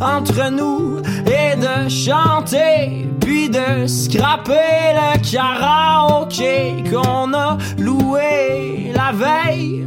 entre nous et de chanter, puis de scraper le karaoké qu'on a loué la veille.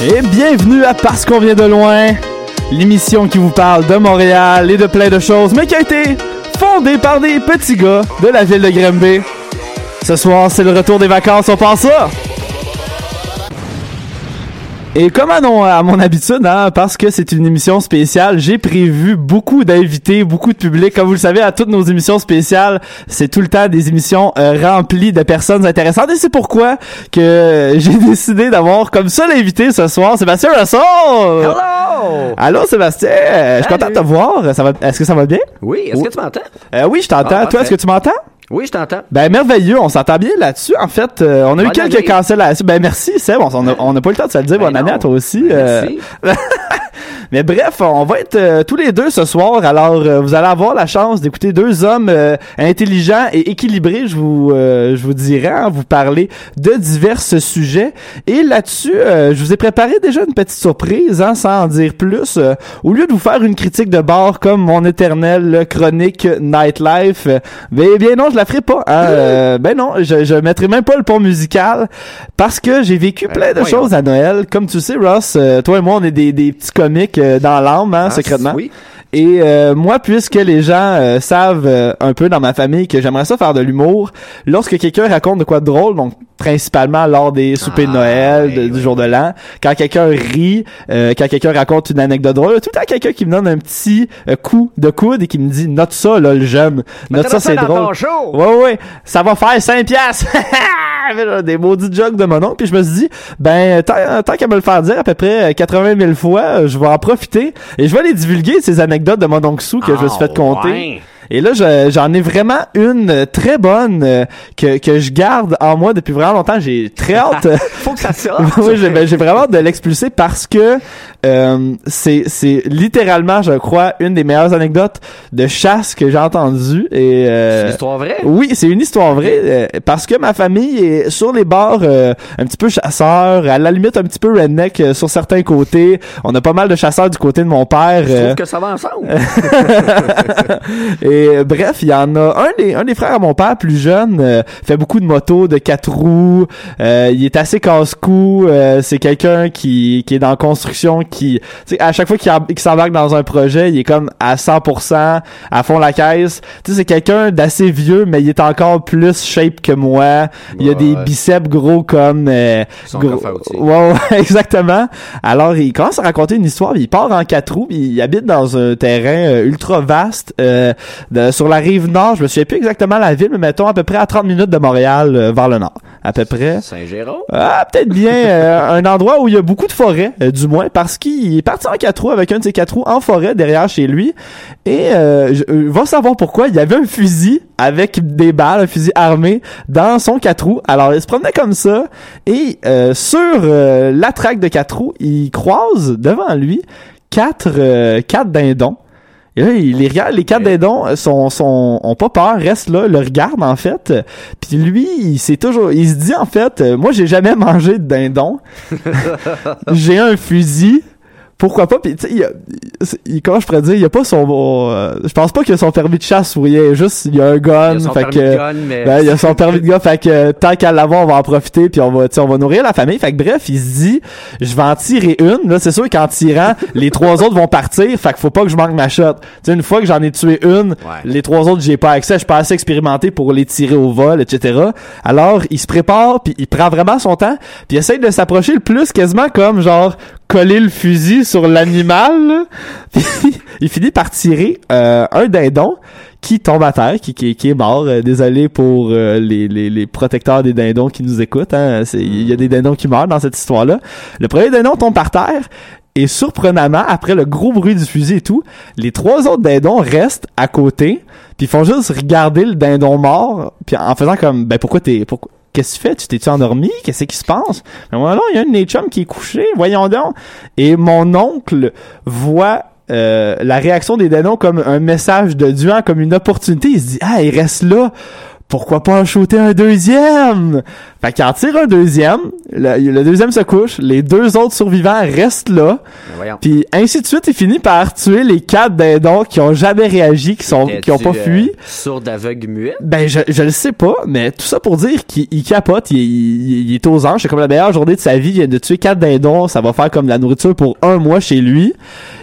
Et bienvenue à Parce qu'on vient de loin, l'émission qui vous parle de Montréal et de plein de choses, mais qui a été fondée par des petits gars de la ville de Granby. Ce soir, c'est le retour des vacances, on pense ça! Et comme à, non- à mon habitude, hein, parce que c'est une émission spéciale, j'ai prévu beaucoup d'invités, beaucoup de public. Comme vous le savez, à toutes nos émissions spéciales, c'est tout le temps des émissions euh, remplies de personnes intéressantes. Et c'est pourquoi que j'ai décidé d'avoir comme seul invité ce soir Sébastien Russell. Hello! Allô Sébastien, je suis content de te voir. Ça va Est-ce que ça va bien? Oui, est-ce que tu m'entends? Euh, Oui, je t'entends. Ah, Toi, est-ce que tu m'entends? Oui, je t'entends. ben merveilleux, on s'entend bien là-dessus. En fait, euh, on a eu quelques cancellations. Ben merci Seb, on on a, on a pas eu le temps de se le dire. Ben Bonne année à toi aussi. Ben euh. merci. Mais bref, on va être euh, tous les deux ce soir. Alors, euh, vous allez avoir la chance d'écouter deux hommes euh, intelligents et équilibrés, je vous, euh, je vous dirais, hein, vous parler de divers sujets. Et là-dessus, euh, je vous ai préparé déjà une petite surprise, hein, sans en dire plus. Euh, au lieu de vous faire une critique de bar comme mon éternel chronique Nightlife, ben, bien non, je la ferai pas. hein. Euh, ben non, je, je mettrai même pas le pont musical parce que j'ai vécu plein de choses à Noël. Comme tu sais, Ross, euh, toi et moi, on est des, des petits comiques dans l'âme, hein, Ah, secrètement. Oui. Et euh, moi, puisque les gens euh, savent euh, un peu dans ma famille que j'aimerais ça faire de l'humour, lorsque quelqu'un raconte de quoi de drôle, donc principalement lors des soupers de Ah, Noël, de- du jour de l'an, quand quelqu'un rit, euh, quand quelqu'un raconte une anecdote drôle, tout le temps quelqu'un qui me donne un petit euh, coup de coude et qui me dit « Note ça, là, le jeune. Note ça, c'est drôle. ton » show. Ouais, ouais, ça va faire 5 piastres. des maudits jokes de mon oncle. Puis je me suis dit, ben, tant, tant qu'à me le faire dire à peu près 80 000 fois, euh, je vais en profiter et je vais les divulguer, ces anecdotes de mon oncle Sou que je me suis fait Ah, compter. ouais. Et là, je- j'en ai vraiment une euh, très bonne euh, que, que je garde en moi depuis vraiment longtemps. J'ai très hâte. euh, Faut que ça sorte. oui, j'ai ben, j'ai vraiment hâte de l'expulser parce que euh, c'est c'est littéralement, je crois, une des meilleures anecdotes de chasse que j'ai entendues. Et euh, C'est une histoire vraie? oui, c'est une histoire vraie euh, parce que ma famille est sur les bords euh, un petit peu chasseur, à la limite un petit peu redneck euh, sur certains côtés. On a pas mal de chasseurs du côté de mon père. Je trouve que ça va ensemble. et euh, bref, il y en a un des un des frères à mon père plus jeune euh, fait beaucoup de motos de quatre roues. Euh, il est assez casse-cou. euh, c'est quelqu'un qui qui est dans la construction qui tu sais à chaque fois qu'il em- qu'il s'embarque dans un projet, il est comme à 100% à fond la caisse. Tu sais c'est quelqu'un d'assez vieux mais il est encore plus shape que moi. Il a des Ouais. biceps gros comme euh, gros- exactement. Alors, il commence à raconter une histoire. Il part en quatre roues. Il habite dans un terrain euh, ultra vaste euh, de- sur la rive nord. Je me souviens plus exactement la ville, mais mettons à peu près à 30 minutes de Montréal euh, vers le nord. À peu près. Saint-Jérôme? Ah, peut-être bien euh, un endroit où il y a beaucoup de forêt, euh, du moins, parce qu'il est parti en quatre roues avec un de ses quatre roues en forêt derrière chez lui. Et euh, je, euh, va savoir pourquoi. Il y avait un fusil avec des balles, un fusil armé dans son quatre roues. Alors, il se promenait comme ça. Et euh, sur euh, la traque de quatre roues, il croise devant lui quatre, euh, quatre dindons. Et là, il les regarde, les quatre dindons sont, sont, ont pas peur, restent là, le regardent en fait. Puis lui, il s'est toujours, il se dit en fait, euh, moi j'ai jamais mangé de dindon. j'ai un fusil. Pourquoi pas? Puis tu sais, il, a- il- comment je pourrais dire, il a pas son, euh, je pense pas qu'il a son permis de chasse ou rien. Juste, il a un gun. Il a son fait permis que, de gun, mais... ben, il a son permis de gars, fait que tant qu'à l'avoir, on va en profiter, puis on va, tu sais, on va nourrir la famille. Fait que bref, il se dit, je vais en tirer une. Là, c'est sûr qu'en tirant, les trois autres vont partir, fait qu'il faut pas que je manque ma shot. Tu sais, une fois que j'en ai tué une, les trois autres, j'ai pas accès, je suis pas assez expérimenté pour les tirer au vol, etc. Alors, il se prépare, puis il prend vraiment son temps, puis il essaye de s'approcher le plus, quasiment comme genre coller le fusil sur l'animal. il finit par tirer euh, un dindon qui tombe à terre, qui, qui, qui est mort. Euh, désolé pour euh, les, les, les protecteurs des dindons qui nous écoutent. Hein. Il y a des dindons qui meurent dans cette histoire-là. Le premier dindon tombe par terre. Et surprenamment, après le gros bruit du fusil et tout, les trois autres dindons restent à côté, puis ils font juste regarder le dindon mort, puis en faisant comme, ben pourquoi t'es, pourquoi, qu'est-ce que tu fais? Tu t'es-tu endormi? Qu'est-ce qui se passe? Mais non, il y a un de mes chums qui est couché, voyons donc. Et mon oncle voit euh, la réaction des dindons comme un message de Dieu, hein, comme une opportunité. Il se dit, ah, il reste là. Pourquoi pas en shooter un deuxième? Fait qu'il en tire un deuxième. Le, le deuxième se couche. Les deux autres survivants restent là. Voyons. Puis ainsi de suite, il finit par tuer les quatre dindons qui ont jamais réagi, qui sont, qui ont pas fui. euh, Sourd, aveugle, muet? Ben, je, je le sais pas, mais tout ça pour dire qu'il il capote, il, il, il est aux anges. C'est comme la meilleure journée de sa vie. Il vient de tuer quatre dindons. Ça va faire comme la nourriture pour un mois chez lui.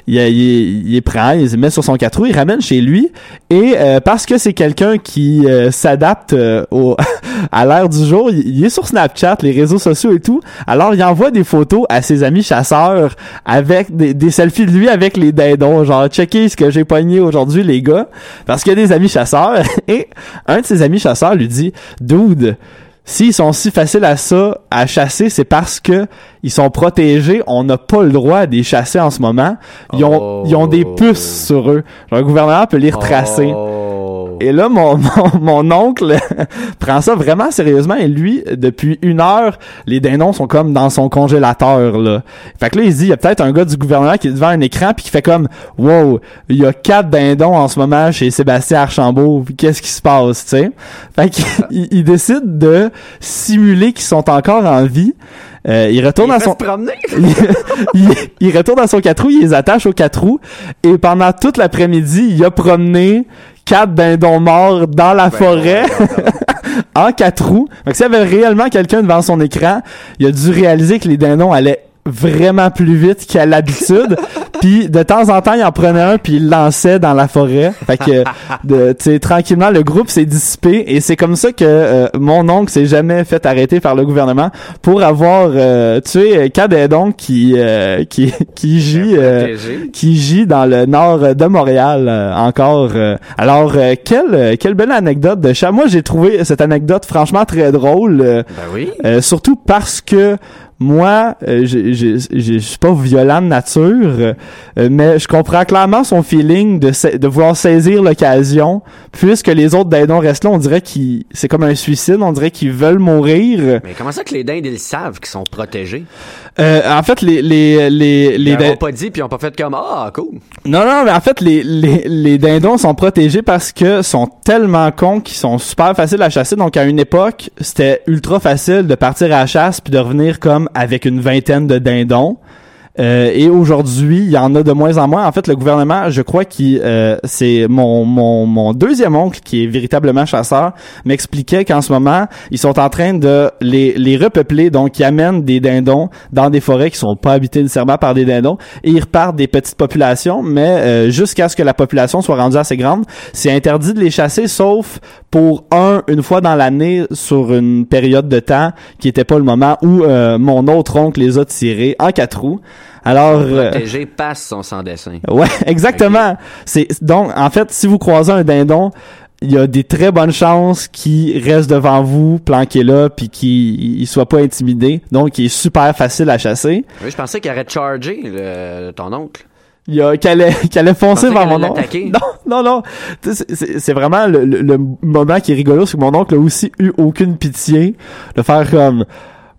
Il, il, il, prend, il se met sur son quatre roues, il ramène chez lui. Et euh, parce que c'est quelqu'un qui euh, s'adapte euh, au à l'ère du jour, il, est sur Snapchat, les réseaux sociaux et tout. Alors, il envoie des photos à ses amis chasseurs avec des, des selfies de lui avec les dindons. Genre, checkez ce que j'ai pogné aujourd'hui, les gars. Parce qu'il y a des amis chasseurs. Et un de ses amis chasseurs lui dit, Dude, s'ils sont si faciles à ça, à chasser, c'est parce que ils sont protégés. On n'a pas le droit de les chasser en ce moment. Ils ont, Oh. ils ont des puces sur eux. Le gouvernement peut les retracer. Oh. Wow. Et là, mon, mon, mon oncle prend ça vraiment sérieusement et lui, depuis une heure, les dindons sont comme dans son congélateur, là. Fait que là, il dit, il y a peut-être un gars du gouvernement qui est devant un écran puis qui fait comme, wow, il y a quatre dindons en ce moment chez Sébastien Archambault, qu'est-ce qui se passe, tu sais? Fait qu'il il, il décide de simuler qu'ils sont encore en vie. Euh, il retourne Il à son il, il- il retourne à son quatre roues, il les attache au quatre roues et pendant toute l'après-midi, il a promené quatre dindons morts dans la forêt en quatre roues. Donc s'il y avait réellement quelqu'un devant son écran, il a dû réaliser que les dindons allaient vraiment plus vite qu'à l'habitude. puis de temps en temps, il en prenait un puis il le lançait dans la forêt. Fait que de tu sais tranquillement le groupe s'est dissipé et c'est comme ça que euh, mon oncle s'est jamais fait arrêter par le gouvernement pour avoir euh, tué dindons qui euh, qui qui gît euh, qui gît dans le nord de Montréal euh, encore. euh. Alors, euh, quelle, quelle belle anecdote de chat. Moi, j'ai trouvé cette anecdote franchement très drôle, Ben oui. euh, surtout parce que moi, euh, j'ai- je suis pas violent de nature, euh, mais je comprends clairement son feeling de, de vouloir saisir l'occasion, puisque les autres dindons restent là, on dirait qu'ils, c'est comme un suicide, on dirait qu'ils veulent mourir. Mais comment ça que les dindes, ils savent qu'ils sont protégés? Euh, en fait, les les les les Ils din- n'ont pas dit, puis ils ont pas fait comme, ah, cool. Non, non, mais en fait, les, les, les dindons sont protégés parce que sont tellement cons qu'ils sont super faciles à chasser. Donc, à une époque, c'était ultra facile de partir à la chasse puis de revenir comme avec une vingtaine de dindons. Euh, et aujourd'hui, il y en a de moins en moins. En fait, le gouvernement, je crois qu'il euh, c'est mon, mon mon deuxième oncle qui est véritablement chasseur m'expliquait qu'en ce moment, ils sont en train de les les repeupler. Donc, ils amènent des dindons dans des forêts qui sont pas habitées nécessairement par des dindons et ils repartent des petites populations, mais euh, jusqu'à ce que la population soit rendue assez grande, c'est interdit de les chasser, sauf pour un une fois dans l'année sur une période de temps qui était pas le moment où euh, mon autre oncle les a tirés en quatre roues. Alors, euh, Protégé passe son sans dessin. Ouais, exactement. C'est donc en fait, si vous croisez un dindon, il y a des très bonnes chances qu'il reste devant vous, planqué là, puis qu'il il soit pas intimidé. Donc, il est super facile à chasser. Oui, je pensais qu'il aurait chargé le, ton oncle. Il y a qu'elle allait, allait foncer vers mon allait oncle. Non, non, non. C'est vraiment le, le- le moment qui est rigolo, c'est que mon oncle a aussi eu aucune pitié de faire comme.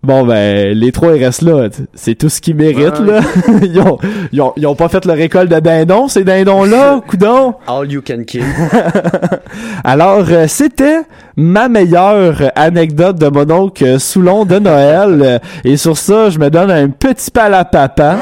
Bon ben les trois ils restent là, c'est tout ce qu'ils méritent Ouais, là. ils, ont, ils, ont, ils ont pas fait leur école de dindons ces dindons là, coudon. All you can kill. Alors, euh, c'était ma meilleure anecdote de mon oncle Soulon de Noël. Et sur ça, je me donne un petit pal à papa.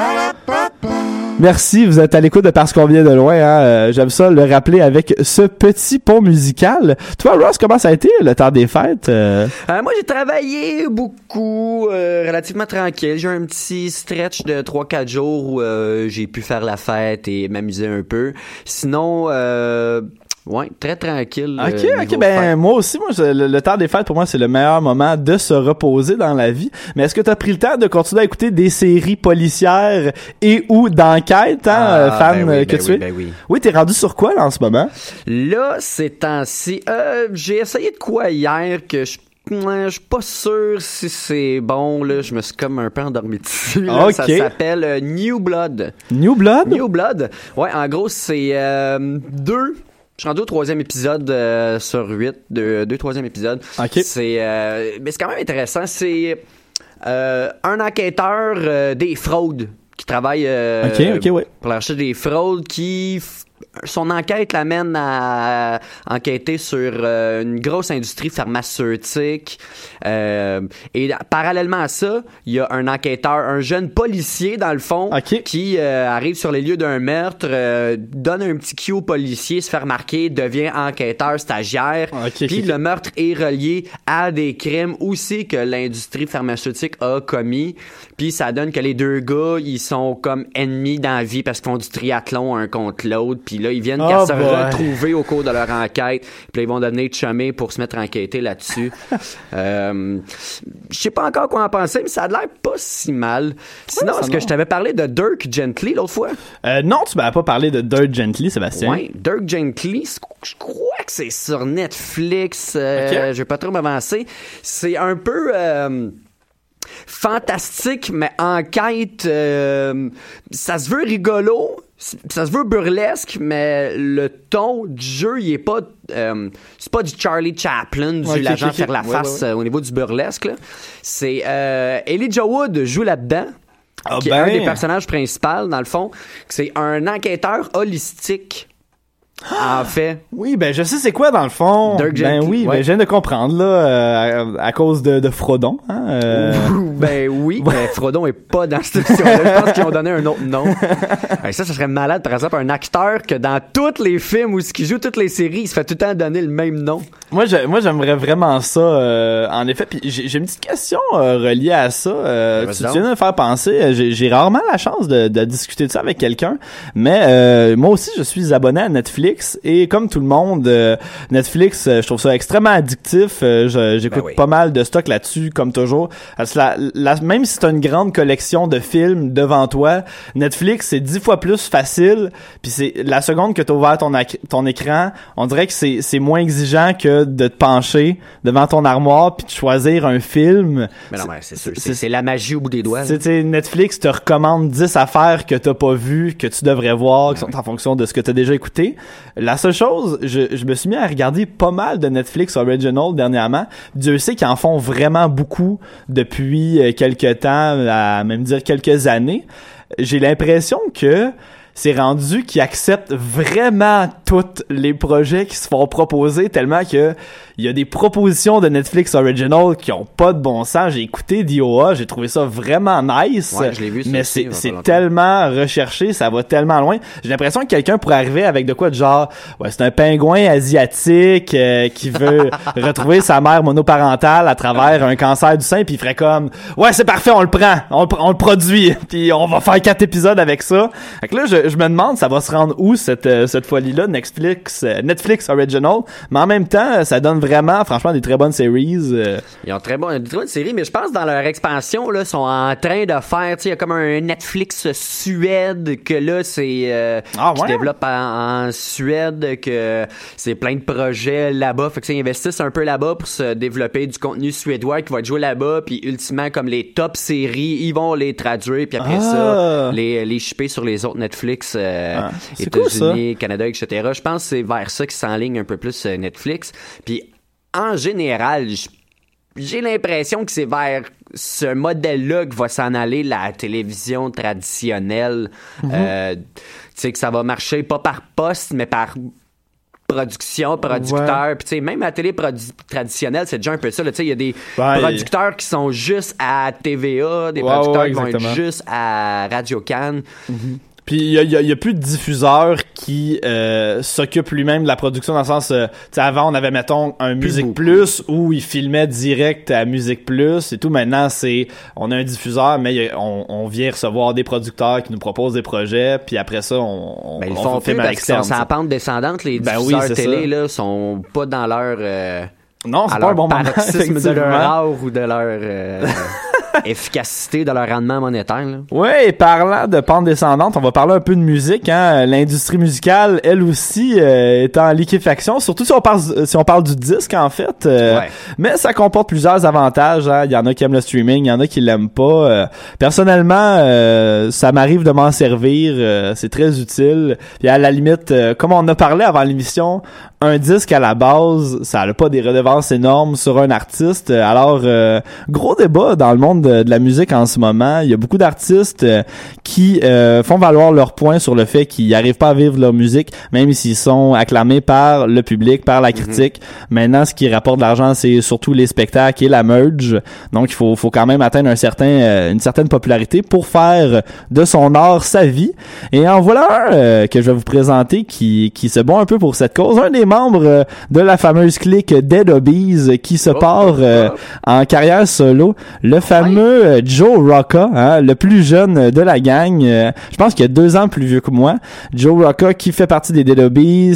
Merci, vous êtes à l'écoute de Parce qu'on vient de loin. Hein? Euh, J'aime ça le rappeler avec ce petit pont musical. Toi, Ross, comment ça a été le temps des fêtes? Euh, Euh, moi, j'ai travaillé beaucoup, euh, relativement tranquille. J'ai eu un petit stretch de 3-4 jours où j'ai pu faire la fête et m'amuser un peu. Sinon, ouais, très tranquille. Ok, euh, ok, niveau ben fête. moi aussi, moi je- le, le temps des fêtes pour moi c'est le meilleur moment de se reposer dans la vie. Mais est-ce que tu as pris le temps de continuer à écouter des séries policières et ou d'enquête, hein, Ah, euh, fan ben oui, euh, que ben tu oui, es? ben oui. Oui, t'es rendu sur quoi là en ce moment? Là, ces temps-ci, euh, j'ai essayé de quoi hier que je je suis pas sûr si c'est bon là, je me suis comme un peu endormi dessus. là. Ça Ok. s'appelle New Blood. New Blood? New Blood. Ouais, en gros, c'est euh, deux. Je suis rendu au troisième épisode euh, sur huit. Deux, deux troisième épisode. Ok. C'est, euh, mais c'est quand même intéressant. C'est euh, un enquêteur euh, des fraudes qui travaille ouais. pour la recherche des fraudes qui son enquête l'amène à enquêter sur euh, une grosse industrie pharmaceutique. Euh, et parallèlement à ça, il y a un enquêteur, un jeune policier dans le fond, qui euh, arrive sur les lieux d'un meurtre, euh, donne un petit cue au policier, se fait remarquer, devient enquêteur stagiaire. Ok, Puis le meurtre est relié à des crimes aussi que l'industrie pharmaceutique a commis. Puis ça donne que les deux gars, ils sont comme ennemis dans la vie parce qu'ils font du triathlon un contre l'autre. Puis là, ils viennent Oh qu'à se retrouver au cours de leur enquête. Puis là, ils vont devenir chumés pour se mettre à enquêter là-dessus. euh, je sais pas encore quoi en penser, mais ça a l'air pas si mal. Sinon, est-ce que je t'avais parlé de Dirk Gently l'autre fois? Euh, non, tu m'avais pas parlé de Dirt Gently, Sébastien. Ouais, Dirk Gently, je crois que c'est sur Netflix. euh. Je vais pas trop m'avancer. C'est un peu euh, fantastique, mais enquête. euh, ça se veut rigolo, ça se veut burlesque, mais le ton du jeu, il est pas. euh, c'est pas du Charlie Chaplin, du l'agent faire la face ouais, ouais. euh, au niveau du burlesque. C'est euh, Elijah Wood joue là-dedans. Ah qui est ben. un des personnages principaux, dans le fond. C'est un enquêteur holistique. En fait. Oui, ben je sais c'est quoi dans le fond. Dirk ben Gently, oui, ouais. ben je viens de comprendre là euh, à, à cause de, de Frodon. Hein, euh, Ben oui, mais Frodon est pas dans cette émission-là. Je pense qu'ils ont donné un autre nom. Ben, ça, ça serait malade, par exemple, un acteur que dans tous les films où il joue toutes les séries, il se fait tout le temps donner le même nom. Moi, je- moi, j'aimerais vraiment ça. euh, en effet, puis j'ai une petite question reliée à ça. Vas-y tu, viens de me faire penser. J'ai rarement la chance de, de discuter de ça avec quelqu'un, mais moi aussi, je suis abonné à Netflix et comme tout le monde, euh, Netflix, euh, je trouve ça extrêmement addictif. Euh, J'écoute Ben oui. pas mal de stock là-dessus, comme toujours. La- la- même si t'as une grande collection de films devant toi, Netflix c'est dix fois plus facile. Puis c'est la seconde que t'as ouvert ton, ton écran, on dirait que c'est c'est moins exigeant que de te pencher devant ton armoire puis de choisir un film. Mais non, mais c'est la magie au bout des doigts. Netflix te recommande 10 affaires que t'as pas vues, que tu devrais voir, qui sont en fonction de ce que t'as déjà écouté. La seule chose, je, me suis mis à regarder pas mal de Netflix Original dernièrement. Dieu sait qu'ils en font vraiment beaucoup depuis euh, quelques temps, à même dire quelques années. J'ai l'impression que c'est rendu qu'ils acceptent vraiment tous les projets qui se font proposer tellement que il y a des propositions de Netflix Original qui ont pas de bon sens. J'ai écouté DOA, j'ai trouvé ça vraiment nice. Ouais, je l'ai vu, mais c'est tellement recherché, ça va tellement loin. J'ai l'impression que quelqu'un pourrait arriver avec de quoi de genre ouais, c'est un pingouin asiatique euh, qui veut retrouver sa mère monoparentale à travers un cancer du sein puis il ferait comme ouais, c'est parfait, on le prend, on, le pr- on le produit puis on va faire quatre épisodes avec ça. Fait que là je, je me demande ça va se rendre où cette euh, cette folie là Netflix euh, Netflix original, mais en même temps ça donne vraiment franchement des très bonnes séries. euh. Ils ont très bon, une très bonne série, mais je pense dans leur expansion, là, sont en train de faire, tu sais, il y a comme un Netflix Suède que là, c'est, euh, Ah qui ouais? se développe en, en Suède, que c'est plein de projets là-bas. Fait que, sais, ils investissent un peu là-bas pour se développer du contenu suédois qui va être joué là-bas, puis ultimement, comme les top séries, ils vont les traduire, puis après Ah. ça, les, les shipper sur les autres Netflix, euh, Ah, cool. États-Unis, Canada, etc. Je pense que c'est vers ça qu'ils s'enlignent un peu plus euh, Netflix. Puis en général, j'ai l'impression que c'est vers ce modèle-là que va s'en aller la télévision traditionnelle. Mhm. Euh, tu sais, que ça va marcher pas par poste, mais par production, producteur. Puis tu sais, même la télé traditionnelle, c'est déjà un peu ça. Tu sais, il y a des Ouais. producteurs qui sont juste à TVA, des Ouais, producteurs qui vont être juste à Radio Cannes. Puis il y a, il y a- il y a plus de diffuseurs qui euh, s'occupent lui-même de la production dans le sens, euh, tu sais, avant on avait mettons un Musique. Plus où ils filmaient direct à Musique Plus et tout. Maintenant c'est, on a un diffuseur mais il a- on, on vient recevoir des producteurs qui nous proposent des projets puis après ça on, on, Ben, ils on font filme plus sont la pente descendante. Les Ben oui, diffuseurs c'est télé, ça. là, sont pas dans leur... euh, Non, c'est pas un bon moment. de leur art ou de leur euh, efficacité, de leur rendement monétaire. Là. Ouais, et parlant de pente descendante, on va parler un peu de musique. Hein. L'industrie musicale, elle aussi, euh, est en liquéfaction. Surtout si on parle, si on parle du disque, en fait. Euh, Ouais. Mais ça comporte plusieurs avantages. hein. Il y en a qui aiment le streaming, il y en a qui l'aiment pas. Euh, personnellement, euh, ça m'arrive de m'en servir. euh, c'est très utile. Puis à la limite, euh, comme on a parlé avant l'émission, un disque à la base, ça n'a pas des redevances énormes sur un artiste. Alors, euh, gros débat dans le monde de, de la musique en ce moment. Il y a beaucoup d'artistes euh, qui euh, font valoir leur point sur le fait qu'ils n'arrivent pas à vivre leur musique, même s'ils sont acclamés par le public, par la critique. Maintenant, ce qui rapporte de l'argent, c'est surtout les spectacles et la merge. Donc, il faut, faut quand même atteindre un certain, euh, une certaine popularité pour faire de son art sa vie. Et en voilà un euh, que je vais vous présenter qui, qui se bat un peu pour cette cause. Un des membres de la fameuse clique Dead Obies euh, qui se part euh, en carrière solo. Le fameux euh, Joe Rocca, hein, le plus jeune de la gang. euh, je pense qu'il a deux ans plus vieux que moi. Joe Rocca qui fait partie des Dead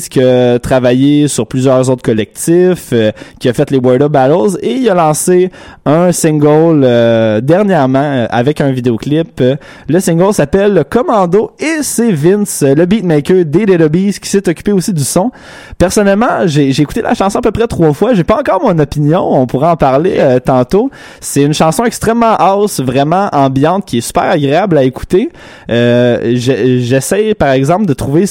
qui a travaillé sur plusieurs autres collectifs, euh, qui a fait les Word Up Battles et il a lancé un single euh, dernièrement euh, avec un vidéoclip. Euh, le single s'appelle Commando et c'est Vince, euh, le beatmaker des Dead qui s'est occupé aussi du son. Personnellement, j'ai écouté la chanson à peu près trois fois. J'ai pas encore mon opinion. On pourra en parler euh, tantôt. C'est une chanson extrêmement house, vraiment ambiante, qui est super agréable à écouter. Euh, je- J'essaie, par exemple, de trouver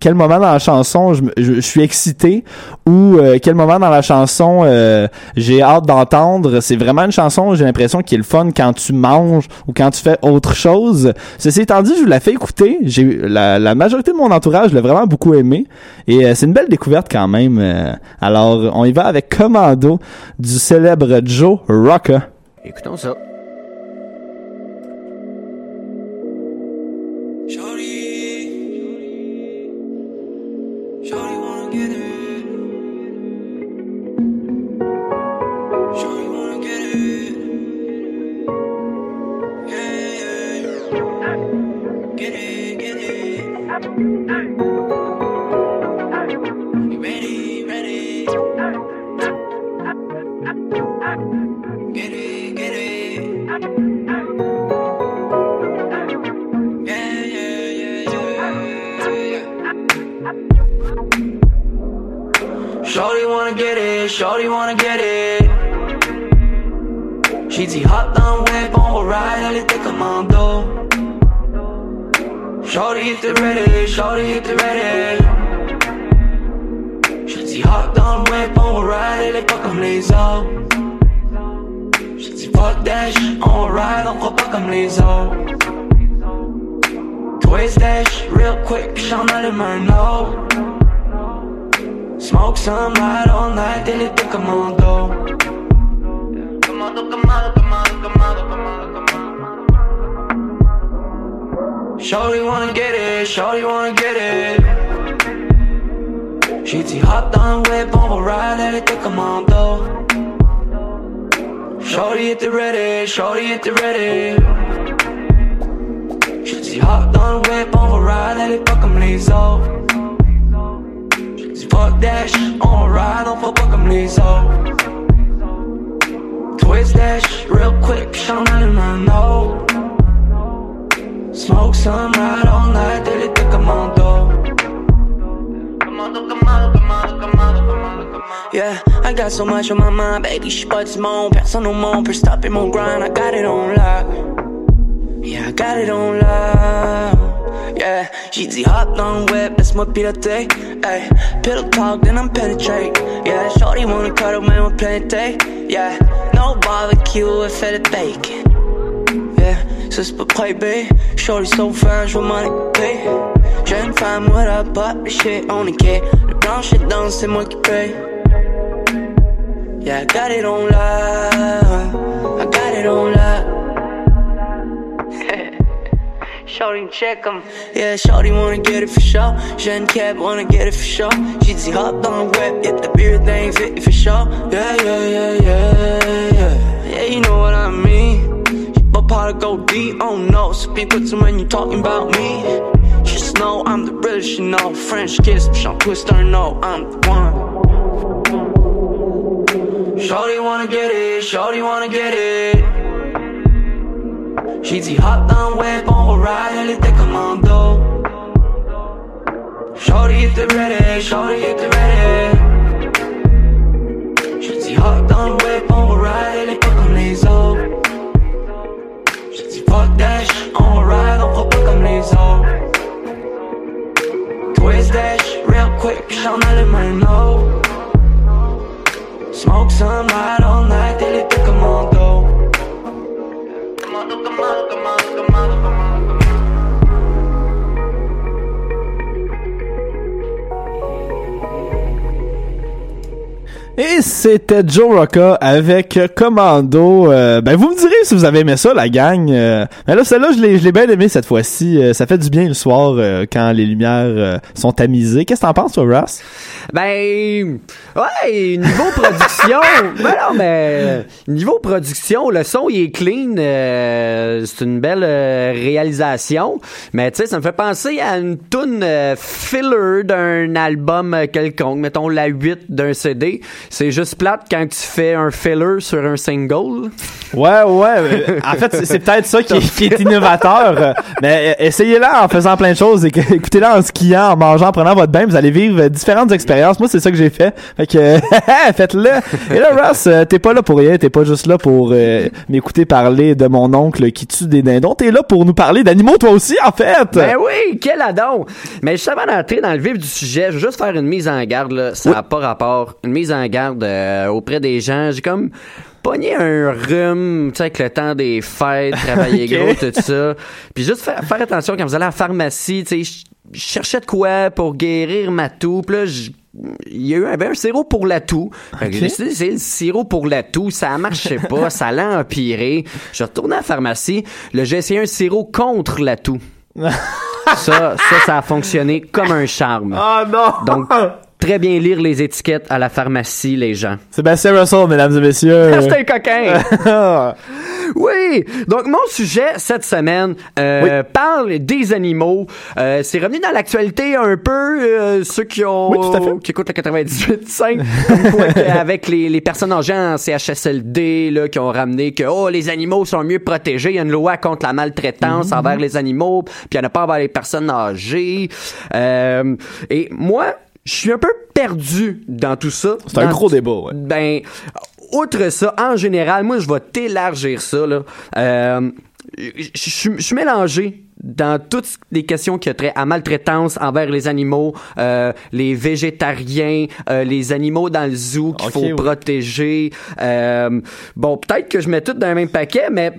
quel moment dans la chanson je, suis excité ou euh, quel moment dans la chanson euh, j'ai hâte d'entendre. C'est vraiment une chanson, j'ai l'impression, qui est le fun quand tu manges ou quand tu fais autre chose. Ceci étant dit, je vous la fais écouter. J'ai la, la majorité de mon entourage l'a vraiment beaucoup aimé et euh, c'est une belle découverte quand même. alors, on y va avec Commando du célèbre Joe Rocca. Écoutons ça. Shorty wanna get it, shorty wanna get it. She dit hop dans le web, on va ride, elle était commando. Shorty était ready, shorty était ready. She dit hop dans le web, on ride, elle est pas comme les autres. She dit fuck that shit, on ride, on fera pas comme les autres. Twist shit real quick, puis j'en allume un autre. Smoke some light all night, till it took commando. Commando, commando, commando, commando, commando, Shorty wanna get it, shorty wanna get it. She dit hop dans le whip, on va ride, elle était commando. Shorty était ready, shorty était ready. She dit hop dans le whip, on va ride, elle est pas comme les autres. Fuck that shit, on ride, on fuck pas comme les autres. Twist that shit real quick, j'en allume un autre. Smoke some ride all night, till it take commando, commando. Yeah, I got so much on my mind, baby, j'suis pas du monde, personne au monde peut stopper mon grind, I got it on lock. Yeah, I got it on lock. Yeah, j'ai dit hop dans le web, laisse-moi piloter. Ay, pillow talk, then I'm penetrate. Yeah, shorty wanna cuddle, man, on plein été. Yeah, no barbecue, fait le bacon. C'est pas babe. Shorty so fine, j'veux m'en occuper. J'ai une femme, what up, but the shit on the quai. Le blanc shit dans, c'est moi qui paye. Yeah, I got it on lock. I got it on lock. Shorty check 'em. Yeah, Shorty wanna get it for sure. Jeune cab wanna get it for sure. She dit hop dans le web, yeah, the beer thing fit for sure. Yeah, yeah, yeah, yeah, yeah. Yeah, you know. Of go deep, oh no. So people when you talking about me. Just know I'm the realest, you know. French kiss, j'en twist or no, I'm the one. Shorty wanna get it, shorty wanna get it. She's dans le web, on ride, elle était commando. Shorty était ready, shorty était ready. She's dans le web, on ride, elle est pas comme les autres. J'ai dit fuck that shit, on va ride, on fera pas comme les autres. Twist that shit real quick, j'en allume un autre. Smoke some light all night, till it took commando. Commando, commando, commando, commando, commando. Et c'était Joe Rocca avec Commando. Euh, ben vous me direz si vous avez aimé ça, la gang. Euh, mais là, celle-là, je l'ai, je l'ai bien aimé cette fois-ci. Euh, ça fait du bien le soir euh, quand les lumières sont tamisées. Qu'est-ce que t'en penses, toi, Ross? Ben, ouais, niveau production, ben non, mais niveau production, le son il est clean, euh, c'est une belle euh, réalisation, mais tu sais, ça me fait penser à une tune euh, filler d'un album quelconque, mettons la 8 d'un CD, c'est juste plate quand tu fais un filler sur un single. Ouais, ouais. euh, en fait, c'est- peut-être ça qui, est- qui est innovateur. Mais essayez-la en faisant plein de choses. Écoutez-la en skiant, en mangeant, en prenant votre bain. Vous allez vivre différentes expériences. Moi, c'est ça que j'ai fait. Fait que faites-le. Et là, Ross, euh, t'es pas là pour rien. T'es pas juste là pour euh, m'écouter parler de mon oncle qui tue des dindons. T'es là pour nous parler d'animaux, toi aussi, en fait. Ben oui, quel adon! Mais juste avant d'entrer dans le vif du sujet, je veux juste faire une mise en garde, là. Ça n'a pas rapport. Une mise en garde euh, auprès des gens. J'ai comme pogné un rhume, tu sais, avec le temps des fêtes, travailler gros, tout ça. Puis juste faire, faire attention quand vous allez à la pharmacie, tu sais, je- cherchais de quoi pour guérir ma toux. Puis là, il y a eu un, un sirop pour la toux. Que j'ai décidé d'essayer le sirop pour la toux. Ça marchait pas. ça l'a empiré. Je retourné à la pharmacie. Là, j'ai essayé un sirop contre la toux. Ça, ça, ça a fonctionné comme un charme. Oh non! Donc, très bien lire les étiquettes à la pharmacie, les gens. Sébastien Russell, mesdames et messieurs. C'est un coquin! Oui! Donc, mon sujet cette semaine euh, parle des animaux. Euh, c'est revenu dans l'actualité un peu, euh, ceux qui ont Oui, tout à fait. qui écoutent le 98.5, comme quoi que avec les, les personnes âgées en CHSLD là, qui ont ramené que oh, les animaux sont mieux protégés. Il y a une loi contre la maltraitance Mhm. envers les animaux, puis il n'y en a pas envers les personnes âgées. Euh, et moi, je suis un peu perdu dans tout ça. C'est un gros débat, ouais. ben, outre ça, en général, moi, je vais t'élargir ça, là. Euh, je suis mélangé dans toutes les questions qui ont trait à maltraitance envers les animaux, euh, les végétariens, euh, les animaux dans le zoo qu'il faut oui. protéger. Euh, bon, peut-être que je mets tout dans le même paquet, mais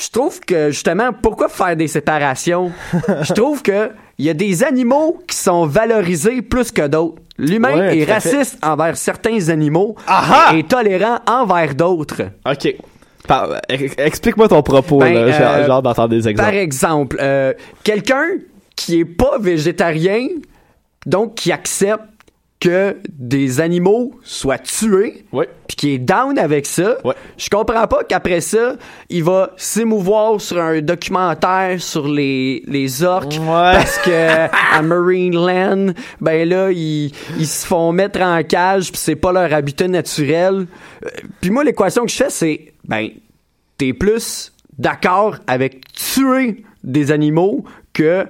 je trouve que justement, pourquoi faire des séparations? je trouve que il y a des animaux qui sont valorisés plus que d'autres. L'humain Ouais, est fait. raciste envers certains animaux Aha! et tolérant envers d'autres. OK. Explique-moi ton propos, Ben, là. J'ai euh, hâte d'entendre des exemples. Par exemple, euh, quelqu'un qui est pas végétarien, donc qui accepte que des animaux soient tués, puis qui est down avec ça, Ouais. je comprends pas qu'après ça, il va s'émouvoir sur un documentaire sur les, les orques Ouais. parce que à Marineland, ben là, ils, ils se font mettre en cage puis c'est pas leur habitat naturel. Euh, Puis moi, l'équation que je fais, c'est, ben, t'es plus d'accord avec tuer des animaux que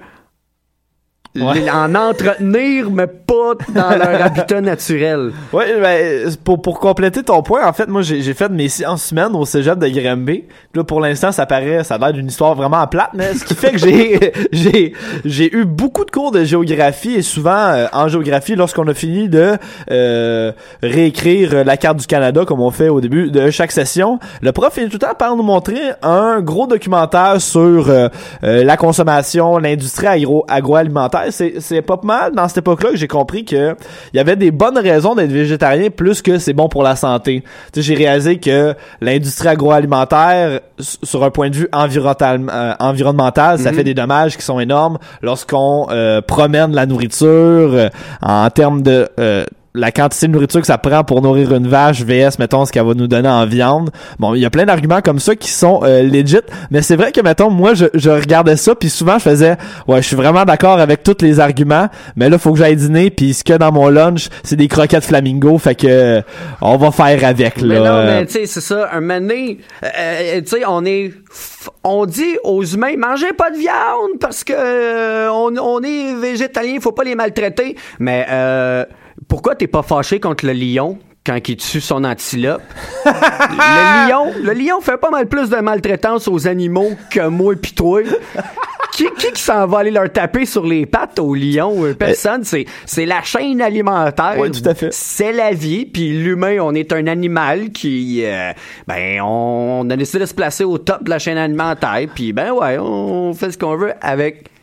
Ouais. en entretenir, mais pas dans leur habitat naturel. Ouais, ben, pour, pour compléter ton point, en fait, moi, j'ai fait mes sciences humaines au cégep de. Puis Là, pour l'instant, ça paraît, ça a l'air d'une histoire vraiment plate, mais ce qui fait que j'ai, j'ai, j'ai eu beaucoup de cours de géographie et souvent, euh, en géographie, lorsqu'on a fini de, euh, réécrire la carte du Canada, comme on fait au début de chaque session, le prof finit tout le temps par nous montrer un gros documentaire sur euh, euh, la consommation, l'industrie agro agroalimentaire. C'est, c'est pas mal dans cette époque-là que j'ai compris que il y avait des bonnes raisons d'être végétarien plus que c'est bon pour la santé. J'ai réalisé que l'industrie agroalimentaire, sur un point de vue environnemental, euh, environnemental, ça fait des dommages qui sont énormes lorsqu'on euh, promène la nourriture euh, en termes de la quantité de nourriture que ça prend pour nourrir une vache vs mettons ce qu'elle va nous donner en viande. Bon, il y a plein d'arguments comme ça qui sont euh, legit, mais c'est vrai que mettons moi je, je regardais ça puis souvent je faisais ouais, je suis vraiment d'accord avec tous les arguments, mais là faut que j'aille dîner puis ce que dans mon lunch, c'est des croquettes flamingo fait que euh, on va faire avec là. Mais non, mais tu sais, c'est ça. Un donné, euh, euh, tu sais, on est. On dit aux humains, mangez pas de viande parce que euh, on, on est végétalien, faut pas les maltraiter. Mais euh, pourquoi t'es pas fâché contre le lion? Quand il tue son antilope? le lion, le lion fait pas mal plus de maltraitance aux animaux que moi pis toi. Qui, qui, qui s'en va aller leur taper sur les pattes aux lions? Euh, Personne. C'est, c'est la chaîne alimentaire. Ouais, tout à fait. C'est la vie. Puis l'humain, on est un animal qui, euh, ben, on, on a décidé de se placer au top de la chaîne alimentaire. Puis ben ouais, on fait ce qu'on veut avec euh,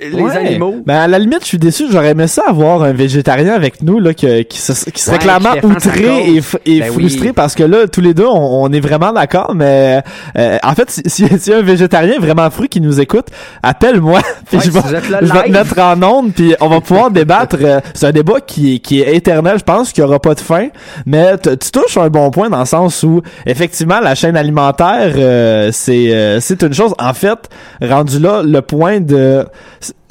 les Ouais. animaux. Ben à la limite, je suis déçu. J'aurais aimé ça avoir un végétarien avec nous là, qui, se- qui serait Ouais, clairement qui outré et, Ben oui. frustré parce que là, tous les deux, on, on est vraiment d'accord. Mais euh, en fait, si, si, si un végétarien vraiment fru qui nous écoute, appelle-moi. puis Ouais, je je vais te mettre en onde. Puis on va pouvoir débattre. Euh, C'est un débat qui, est- qui est éternel. Je pense qu'il y aura pas de fin. Mais tu touches un bon point dans le sens où effectivement la chaîne alimentaire, euh, c'est euh, c'est une chose. En fait, rendu là, le point de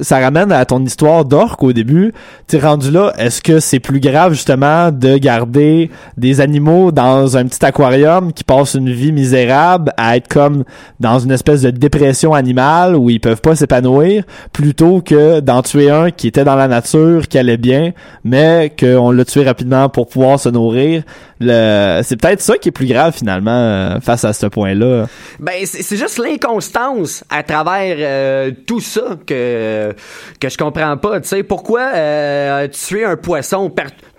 ça ramène à ton histoire d'orque au début. T'es rendu là, est-ce que c'est plus grave justement de garder des animaux dans un petit aquarium qui passent une vie misérable à être comme dans une espèce de dépression animale où ils peuvent pas s'épanouir plutôt que d'en tuer un qui était dans la nature, qui allait bien, mais qu'on l'a tué rapidement pour pouvoir se nourrir? Le... C'est peut-être ça qui est plus grave finalement euh, face à ce point-là. Ben, c'est juste l'inconstance à travers euh, tout ça que que je comprends pas. Tu sais, pourquoi euh, tuer un poisson?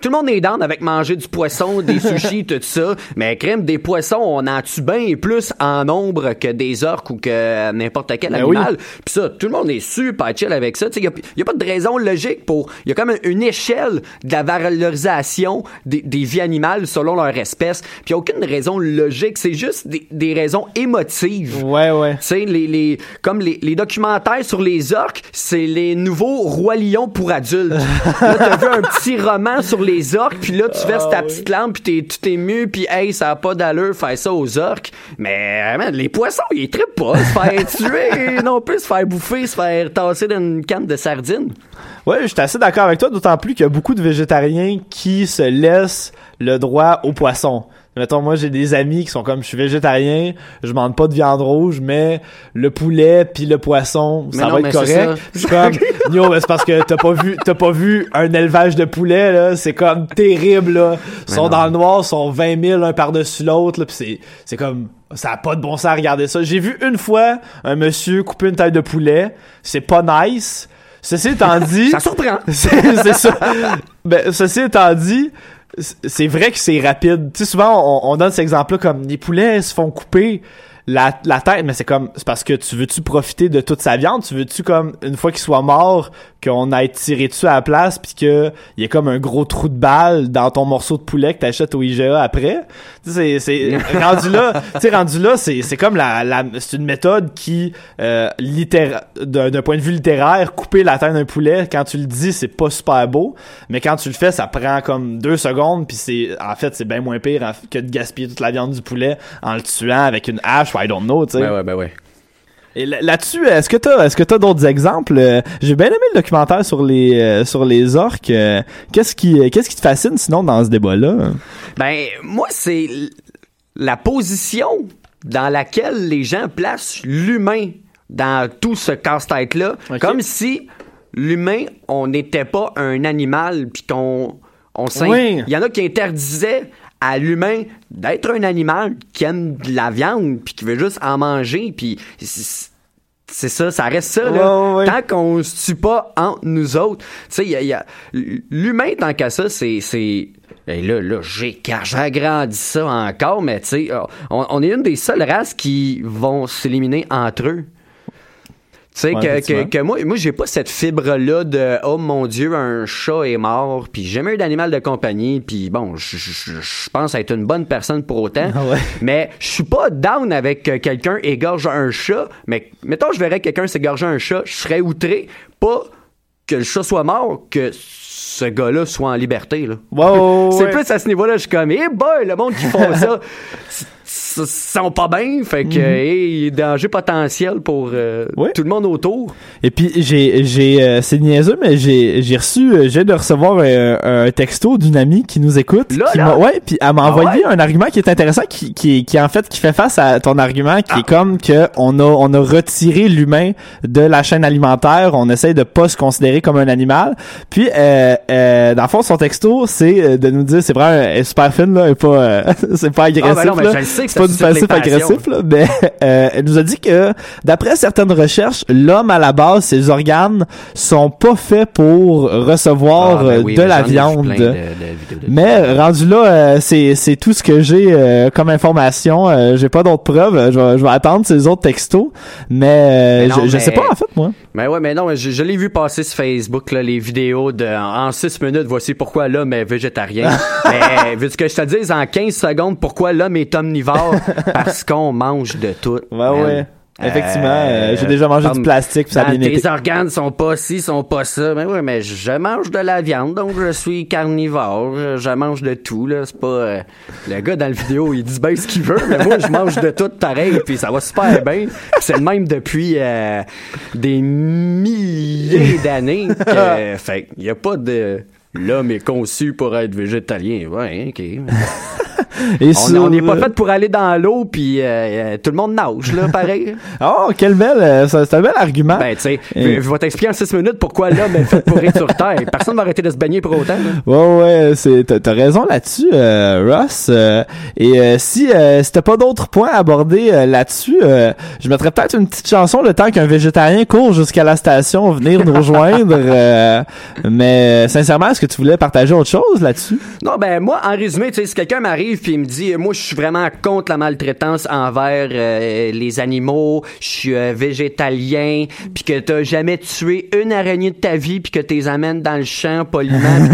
Tout le monde est down avec manger du poisson, des sushis, tout ça. Mais crème, des poissons, on en tue bien plus en nombre que des orques ou que n'importe quel Ben oui. animal. Puis ça, tout le monde est super chill avec ça. Il n'y a, a pas de raison logique pour... Il y a comme une échelle de la valorisation des, des vies animales selon leur espèce. Puis il n'y a aucune raison logique. C'est juste des, des raisons émotives. Ouais, ouais. Tu sais, les, les, comme les, les documentaires sur les orques, c'est les nouveaux rois lions pour adultes. là, t'as vu un petit roman sur les orques, puis là, tu verses ta petite lampe, puis t'es tout ému, puis hey, ça a pas d'allure faire ça aux orques. Mais, man, les poissons, ils trippent pas se faire tuer, non plus se faire bouffer, se faire tasser dans une canne de sardines. Ouais, je suis assez d'accord avec toi, d'autant plus qu'il y a beaucoup de végétariens qui se laissent le droit au poisson. Mettons, moi, j'ai des amis qui sont comme, je suis végétarien, je mange pas de viande rouge, mais le poulet puis le poisson, Mais ça non, va être c'est correct. suis comme, yo, mais c'est parce que t'as pas vu, t'as pas vu un élevage de poulet, là, c'est comme terrible, là. Ils sont non. dans le noir, ils sont 20 000 un par-dessus l'autre, là, pis c'est, c'est comme, ça a pas de bon sens à regarder ça. J'ai vu une fois un monsieur couper une taille de poulet, c'est pas nice. Ceci étant dit, Ça surprend. c'est c'est ça. Ben, ceci étant dit, c'est vrai que c'est rapide. Tu sais, souvent, on, on donne cet exemple-là comme les poulets se font couper la, la tête, mais c'est comme, c'est parce que tu veux-tu profiter de toute sa viande? Tu veux-tu comme, une fois qu'il soit mort, qu'on aille tirer dessus à la place puis que il y ait comme un gros trou de balle dans ton morceau de poulet que t'achètes au IGA après? Tu sais, c'est, c'est rendu là, tu sais, rendu là, c'est, c'est comme la, la, c'est une méthode qui, euh, littéra- d'un, point de vue littéraire, couper la tête d'un poulet, quand tu le dis, c'est pas super beau, mais quand tu le fais, ça prend comme deux secondes puis c'est, en fait, c'est bien moins pire que de gaspiller toute la viande du poulet en le tuant avec une hache I don't know, tu sais. Ben ouais, ben ouais. Et là- là-dessus, est-ce que t'as, est-ce que t'as d'autres exemples? Euh, J'ai bien aimé le documentaire sur les euh, sur les orques. Euh, Qu'est-ce qui qu'est-ce qui te fascine sinon dans ce débat-là? Ben, moi, c'est la position dans laquelle les gens placent l'humain dans tout ce casse-tête-là. Comme si l'humain, on n'était pas un animal, puis qu'on... On s'in- Oui. Il y en a qui interdisaient à l'humain d'être un animal qui aime de la viande, puis qui veut juste en manger, puis... c'est- ça, ça reste ça, là. Ouais, ouais, ouais. Tant qu'on se tue pas entre nous autres. Tu sais, il y a, il y a- l'humain, tant qu'à ça, c'est, c'est, et là, là, j'ai, car j'agrandis ça encore, mais tu sais, on, on est une des seules races qui vont s'éliminer entre eux. Tu sais, Ouais, que, que, moi, moi j'ai pas cette fibre-là de « Oh mon Dieu, un chat est mort », puis j'ai jamais eu d'animal de compagnie, puis bon, je- pense être une bonne personne pour autant. Ah ouais. Mais je suis pas down avec quelqu'un égorge un chat, mais mettons je verrais quelqu'un s'égorger un chat, je serais outré, pas que le chat soit mort, que ce gars-là soit en liberté. Là. Wow, C'est plus à ce niveau-là, je suis comme, eh boy, le monde qui font ça, s- s- sont pas bien, fait que, hey, danger potentiel pour euh, tout le monde autour. Et puis j'ai j'ai euh, c'est niaiseux mais j'ai j'ai reçu euh, j'ai de recevoir un, un texto d'une amie qui nous écoute Là, qui là? ouais puis elle m'a Ah envoyé ouais? un argument qui est intéressant qui qui qui en fait qui fait face à ton argument qui Ah. est comme que on a on a retiré l'humain de la chaîne alimentaire on essaye de pas se considérer comme un animal puis euh, euh, dans le fond son texto c'est de nous dire c'est vraiment super fine là et pas euh, c'est pas agressif Ah, ben non, mais là. je le sais que c'est ça pas du suscite les passif passions. agressif là mais euh, elle nous a dit que d'après certaines recherches l'homme à la base ses organes sont pas faits pour recevoir Ah, ben euh, oui, de la viande plein de- de vidéos de- mais rendu là euh, c'est c'est tout ce que j'ai euh, comme information euh, j'ai pas d'autres preuves je vais, je vais attendre ces autres textos mais, Mais non, je, je mais- sais pas en fait moi Mais ouais, mais non, je, je l'ai vu passer sur Facebook, là, les vidéos de en 6 minutes, voici pourquoi l'homme est végétarien. mais veux-tu que je te dise en 15 secondes pourquoi l'homme est omnivore? Parce qu'on mange de tout. Ouais, ouais. Effectivement, Euh, euh, j'ai déjà mangé comme du plastique, ça a bien tes organes sont pas ci, sont pas ça. Mais oui, mais je mange de la viande, donc je suis carnivore. Je mange de tout, là. C'est pas... euh, le gars dans la vidéo, il dit bien ce qu'il veut, mais moi, je mange de tout pareil, puis ça va super bien. C'est le même depuis euh, des milliers d'années. Fait il y a pas de... L'homme est conçu pour être végétalien. Ouais, OK. Et On sur- on n'est pas fait pour aller dans l'eau, puis euh, euh, tout le monde nage, là, pareil. Oh, quel bel, euh, c'est un bel argument. Ben, tu sais, Et- je vais t'expliquer en 6 minutes pourquoi l'homme est fait pour être sur Terre. Personne va arrêter de se baigner pour autant. là. Ouais, ouais, c'est, t'as, raison là-dessus, euh, Ross. euh, et euh, si, euh, t'as pas d'autres points à aborder euh, là-dessus, euh, je mettrais peut-être une petite chanson le temps qu'un végétarien court jusqu'à la station venir nous rejoindre. euh, mais sincèrement, est-ce que tu voulais partager autre chose là-dessus? Non, ben moi, en résumé, tu sais, si quelqu'un m'arrive puis il me dit, moi, je suis vraiment contre la maltraitance envers euh, les animaux, je suis euh, végétalien, puis que t'as jamais tué une araignée de ta vie, puis que tu les amènes dans le champ poliment,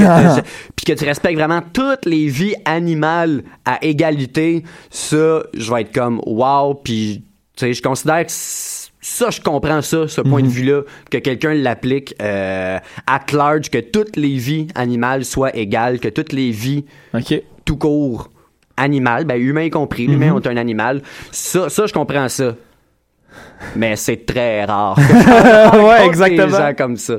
puis que, que tu respectes vraiment toutes les vies animales à égalité, ça, je vais être comme, wow, puis tu sais, je considère que ça, je comprends ça, ce point de vue-là, que quelqu'un l'applique euh, at large, que toutes les vies animales soient égales, que toutes les vies tout court animales, ben humains y compris, l'humain est un animal. Ça, ça, je comprends ça. Mais c'est très rare. ouais, Des exactement. gens comme ça.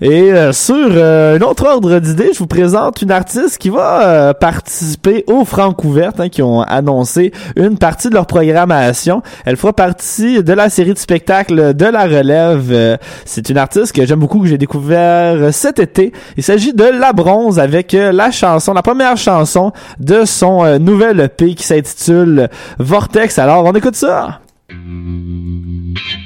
Et euh, sur euh, un autre ordre d'idée, je vous présente une artiste qui va euh, participer aux Francouvertes, hein, qui ont annoncé une partie de leur programmation. Elle fera partie de la série de spectacles de la relève. Euh, C'est une artiste que j'aime beaucoup, que j'ai découvert euh, cet été. Il s'agit de La Bronze avec euh, la chanson, la première chanson de son nouvel EP qui s'intitule Vortex. Alors, on écoute ça. Mm-hmm.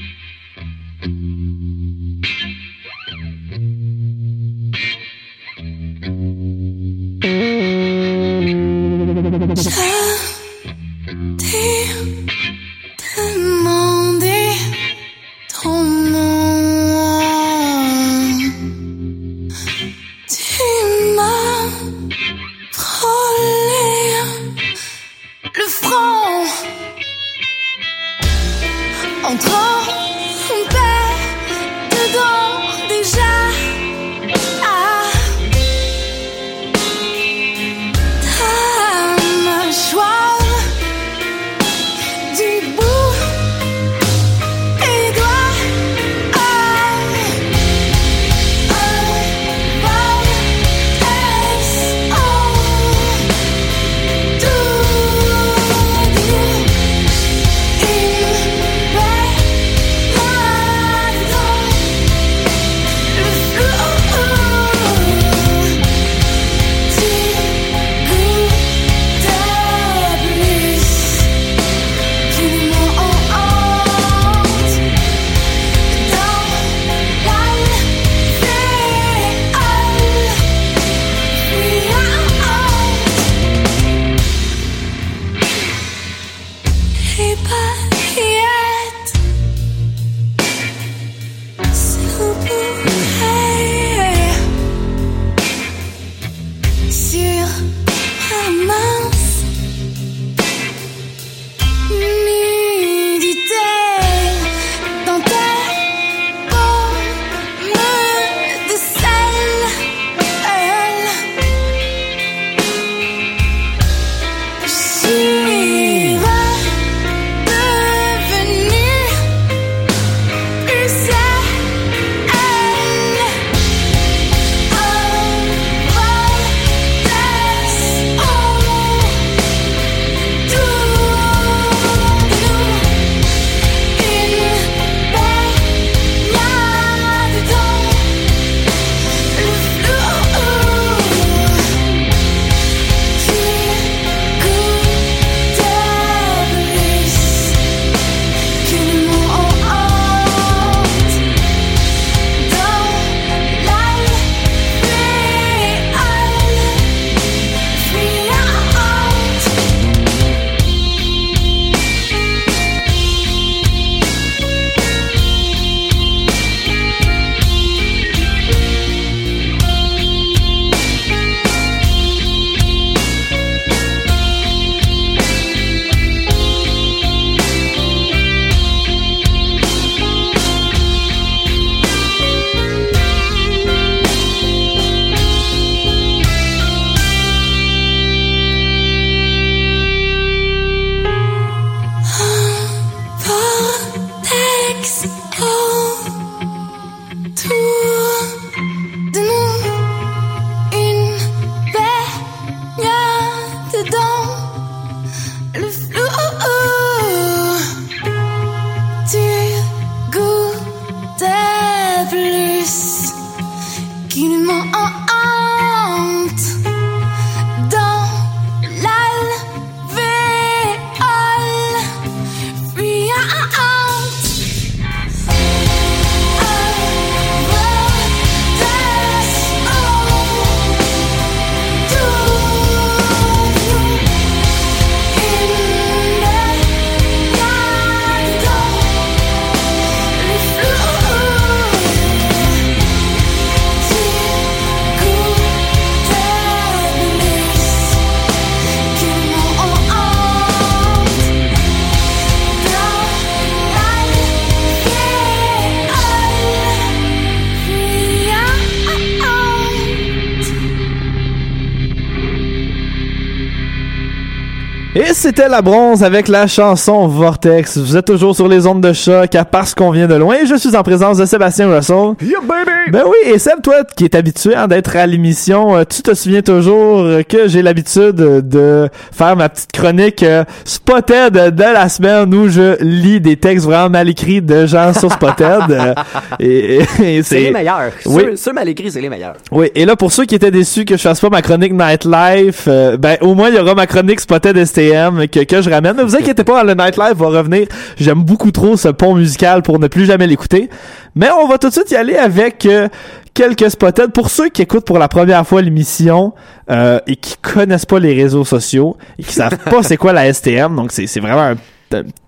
C'était la bronze avec la chanson Vortex. Vous êtes toujours sur les ondes de choc à parce qu'on vient de loin. Je suis en présence de Sébastien Russell. Yeah, baby! Ben oui, et Seb, toi qui es habitué hein, d'être à l'émission, euh, tu te souviens toujours euh, que j'ai l'habitude de faire ma petite chronique euh, Spotted de la semaine où je lis des textes vraiment mal écrits de gens sur Spotted. euh, et, et- et C'est les meilleurs. Oui. Ceux, ceux mal écrits, c'est les meilleurs. Oui, et là, pour ceux qui étaient déçus que je fasse pas ma chronique Nightlife, euh, ben, au moins, il y aura ma chronique Spotted STM que, que je ramène. Ne vous inquiétez pas, le Nightlife va revenir. J'aime beaucoup trop ce pont musical pour ne plus jamais l'écouter. Mais on va tout de suite y aller avec euh, quelques Spotted. Pour ceux qui écoutent pour la première fois l'émission euh, et qui connaissent pas les réseaux sociaux et qui savent pas c'est quoi la STM, donc c'est c'est vraiment un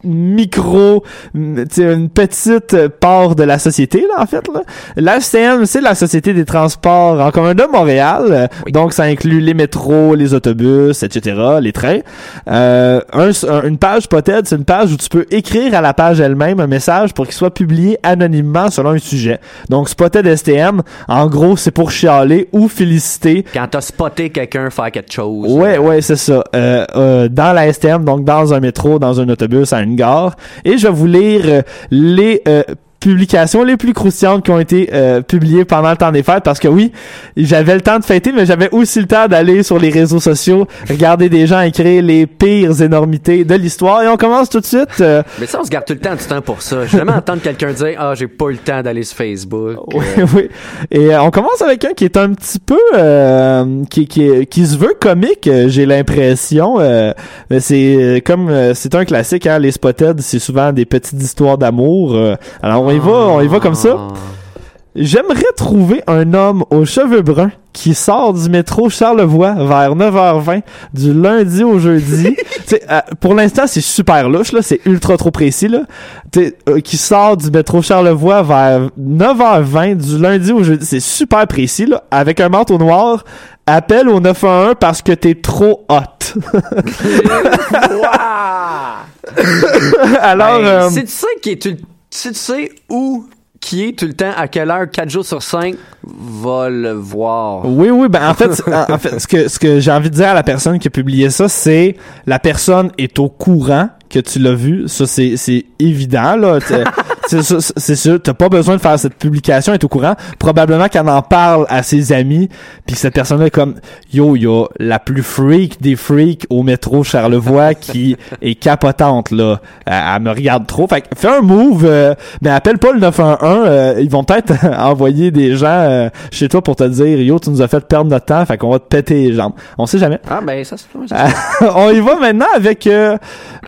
micro, mm, une petite euh, part de la société, là, en fait, là. La STM, c'est la Société des transports en commun de Montréal. Euh, Donc, ça inclut les métros, les autobus, etc., les trains. Euh, un- un- une page Spotted, c'est une page où tu peux écrire à la page elle-même un message pour qu'il soit publié anonymement selon un sujet. Donc, Spotted STM, en gros, c'est pour chialer ou féliciter Quand t'as spoté quelqu'un faire quelque chose. Ouais, euh, ouais, c'est ça. Euh, euh, dans la STM, donc dans un métro, dans un autobus, à une gare. Et je vais vous lire euh, les euh, publications les plus croustillantes qui ont été euh, publiées pendant le temps des fêtes parce que oui, j'avais le temps de fêter mais j'avais aussi le temps d'aller sur les réseaux sociaux, regarder des gens écrire les pires énormités de l'histoire et on commence tout de suite euh, Mais ça, on se garde tout le temps du temps pour ça. Je jamais entendre quelqu'un dire Ah, j'ai pas eu le temps d'aller sur Facebook. Oui, oui. Et euh, on commence avec un qui est un petit peu euh, qui, qui, qui se veut comique, euh, j'ai l'impression. Euh, mais c'est comme euh, c'est un classique, hein, les spotted, c'est souvent des petites histoires d'amour. euh. alors on y va, on y va comme ça. Ah. J'aimerais trouver un homme aux cheveux bruns qui sort du métro Charlevoix vers 9h20 du lundi au jeudi. Euh, pour l'instant, c'est super louche, là. C'est ultra trop précis, là. Euh, qui sort du métro Charlevoix vers 9h20 du lundi au jeudi. C'est super précis, là. Avec un manteau noir. Appelle au 911 parce que t'es trop hot. Alors, Ben, euh, tu sais qui est tu sais où qui est tout le temps, à quelle heure, 4 jours sur 5, va le voir. Oui, oui, ben en fait, en, fait, ce que ce que j'ai envie de dire à la personne qui a publié ça, c'est la personne est au courant que tu l'as vu. Ça, c'est c'est évident là. C'est sûr, t'as pas besoin de faire cette publication, est au courant. Probablement qu'elle en parle à ses amis, puis cette personne-là est comme yo, il y a la plus freak des freaks au métro Charlevoix qui est capotante là. Elle, elle me regarde trop. Fait que fais un move, euh, mais appelle pas le 911. euh, ils vont peut-être envoyer des gens euh, chez toi pour te dire yo, tu nous as fait perdre notre temps, fait qu'on va te péter les jambes. On sait jamais. Ah, ben, ça, c'est on y va maintenant avec euh,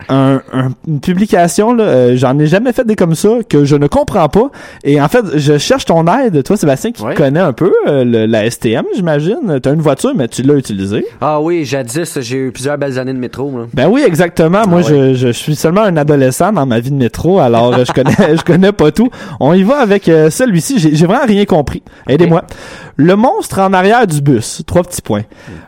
un, un- une publication. là, euh, J'en ai jamais fait des comme ça que je ne comprends pas. Et en fait, je cherche ton aide, toi Sébastien, qui Ouais. connais un peu euh, le- la STM, j'imagine. T'as une voiture, mais tu l'as utilisée. Ah oui, jadis, j'ai eu plusieurs belles années de métro. Là. Ben oui, exactement. Moi, Ah ouais. je, je suis seulement un adolescent dans ma vie de métro, alors euh, je connais, je connais pas tout. On y va avec euh, celui-ci. J'ai j'ai vraiment rien compris. Aidez-moi. Le monstre en arrière du bus. Trois petits points.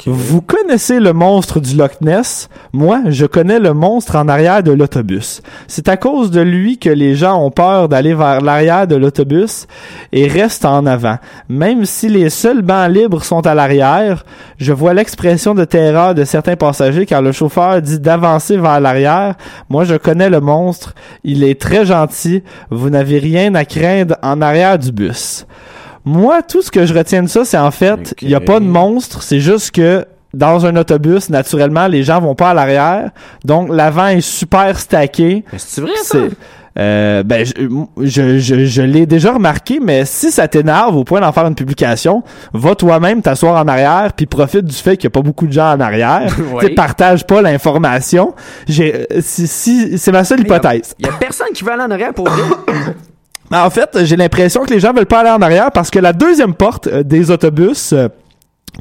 Vous connaissez le monstre du Loch Ness? Moi, je connais le monstre en arrière de l'autobus. C'est à cause de lui que les gens ont peur d'aller vers l'arrière de l'autobus et restent en avant. Même si les seuls bancs libres sont à l'arrière, je vois l'expression de terreur de certains passagers car le chauffeur dit d'avancer vers l'arrière. Moi, je connais le monstre. Il est très gentil. Vous n'avez rien à craindre en arrière du bus. Moi, tout ce que je retiens de ça, c'est en fait, il n'y a pas de monstre. C'est juste que dans un autobus, naturellement, les gens vont pas à l'arrière. Donc, l'avant est super stacké. Mais c'est vrai, ça? Euh, ben, je, je, je, je l'ai déjà remarqué, mais si ça t'énerve au point d'en faire une publication, va toi-même t'asseoir en arrière, puis profite du fait qu'il y a pas beaucoup de gens en arrière. Oui. Partage pas l'information. J'ai, euh, si, si, c'est ma seule hypothèse. Il y a personne qui veut aller en arrière pour vrai? Ben, En fait, j'ai l'impression que les gens veulent pas aller en arrière parce que la deuxième porte euh, des autobus euh,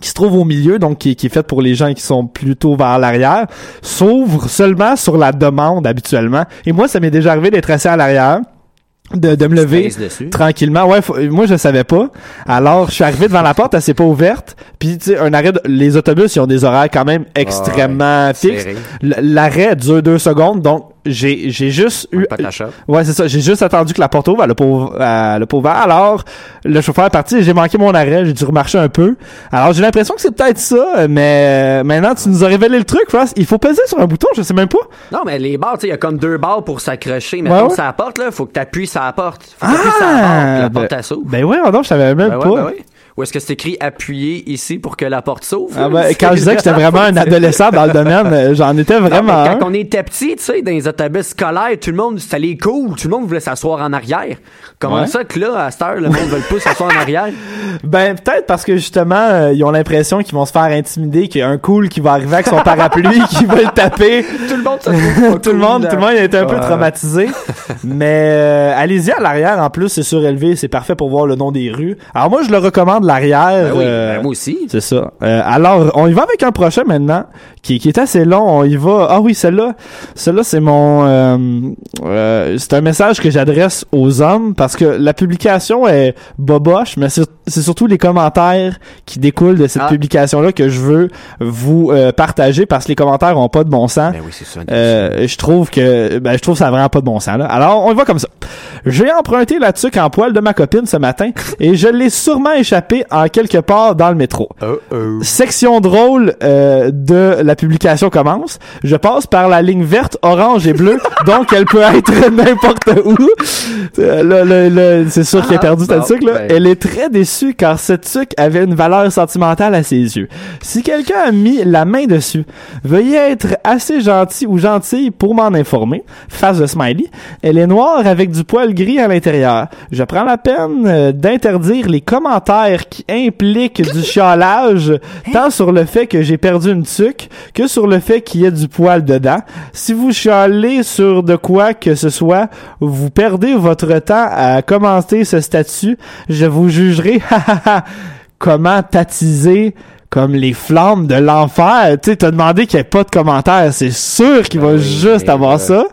qui se trouve au milieu, donc qui, qui est faite pour les gens qui sont plutôt vers l'arrière, s'ouvre seulement sur la demande habituellement. Et moi, ça m'est déjà arrivé d'être assis à l'arrière, de, de me lever tranquillement. Ouais, faut- moi je savais pas. Alors, je suis arrivé devant la porte, elle s'est pas ouverte. Puis tu sais, un arrêt, de- les autobus ils ont des horaires quand même extrêmement fixes. L'arrêt dure deux secondes, donc j'ai j'ai juste eu shop. Ouais, c'est ça. J'ai juste attendu que la porte ouvre. Elle a pas ouvert. Alors, le chauffeur est parti j'ai manqué mon arrêt. J'ai dû remarcher un peu. Alors, j'ai l'impression que c'est peut-être ça, mais euh, maintenant, tu nous as révélé le truc, Ross. Il faut peser sur un bouton, je sais même pas. Non, mais les barres, tu sais, il y a comme deux barres pour s'accrocher. Mais Ouais, quand ouais. ça porte, là, faut que t'appuies sur la porte. Faut que t'appuies sur la barre, puis la porte, ben, ben ouais, non, je savais même Ben pas. ouais, ben. Ou est-ce que c'est écrit appuyer ici pour que la porte s'ouvre? Ah ben, quand je disais que j'étais vraiment un adolescent dans le domaine, euh, j'en étais Non, vraiment un. quand on était petit, tu sais, dans les autobus scolaires, tout le monde, c'était les cool, tout le monde voulait s'asseoir en arrière. Comment Ouais. ça que là, à cette heure, le monde veut pas s'asseoir en arrière? Ben peut-être parce que justement euh, ils ont l'impression qu'ils vont se faire intimider, qu'il y a un cool qui va arriver avec son parapluie, qui va le taper. Tout le monde tout le monde, tout le monde a été un peu Ouais. traumatisé. Mais euh, allez-y à l'arrière en plus, c'est surélevé, c'est parfait pour voir le nom des rues. Alors moi je le recommande l'arrière. Ben oui, euh, ben moi aussi. c'est ça. Euh, alors, on y va avec un prochain maintenant, qui, qui est assez long. On y va. Ah oui, celle-là. Celle-là, c'est mon. euh, c'est un message que j'adresse aux hommes parce que la publication est boboche, mais c'est c'est surtout les commentaires qui découlent de cette Ah. publication-là que je veux vous euh, partager parce que les commentaires ont pas de bon sens. Ben oui, c'est ça. Euh, je trouve que ben je trouve ça a vraiment pas de bon sens là. Alors on y va comme ça. J'ai emprunté la tuque en poil de ma copine ce matin et je l'ai sûrement échappé en quelque part dans le métro. Section drôle euh, de la publication commence. Je passe par la ligne verte, orange et bleue, donc elle peut être n'importe où. Euh, c'est sûr qu'il a Ah, perdu ta tuque là. ben. Elle est très déçue car cette tuque avait une valeur sentimentale à ses yeux. Si quelqu'un a mis la main dessus, veuillez être assez gentil ou gentille pour m'en informer. Face de smiley. Elle est noire avec du poil gris à l'intérieur. Je prends la peine euh, d'interdire les commentaires qui impliquent du chiolage, tant sur le fait que j'ai perdu une tuque que sur le fait qu'il y ait du poil dedans. Si vous chialez sur de quoi que ce soit, vous perdez votre temps à commenter ce statut. Je vous jugerai comment tatiser comme les flammes de l'enfer. Tu sais, t'as demandé qu'il n'y ait pas de commentaires. C'est sûr qu'il va oui, juste avoir euh, ça.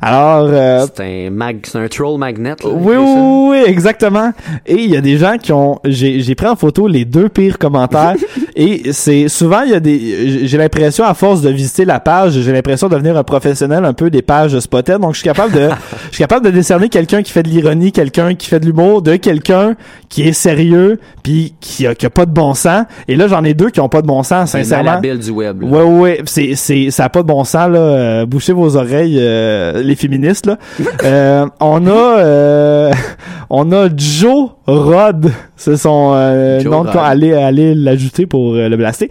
Alors, euh, C'est un mag, c'est un troll magnet. là, oui, oui, oui, exactement. Et il y a des gens qui ont, j'ai, j'ai pris en photo les deux pires commentaires. et c'est souvent il y a des, j'ai l'impression à force de visiter la page, j'ai l'impression de devenir un professionnel un peu des pages Spotted. Donc je suis capable de, je suis capable de décerner quelqu'un qui fait de l'ironie, quelqu'un qui fait de l'humour, de quelqu'un qui est sérieux, puis qui a, qui a pas de bon sens. Et là j'en ai deux qui ont pas de bon sens, C'est sincèrement. malhabile du web. là. Ouais, ouais, c'est, c'est, ça a pas de bon sens, là. Euh, bouchez vos oreilles, euh, les féministes, là. Euh, on a, euh, on a Joe Rod. C'est son euh, nom allez, allez l'ajouter pour euh, le blaster.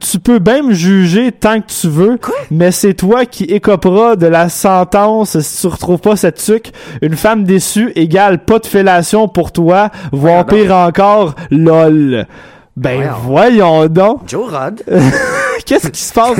Tu peux bien me juger tant que tu veux, mais c'est toi qui écoperas de la sentence si tu retrouves pas cette tuque. Une femme déçue égale pas de fellation pour toi, voire Voyons pire encore, lol. Ben voyons donc. Joe Rod. Qu'est-ce qui se passe?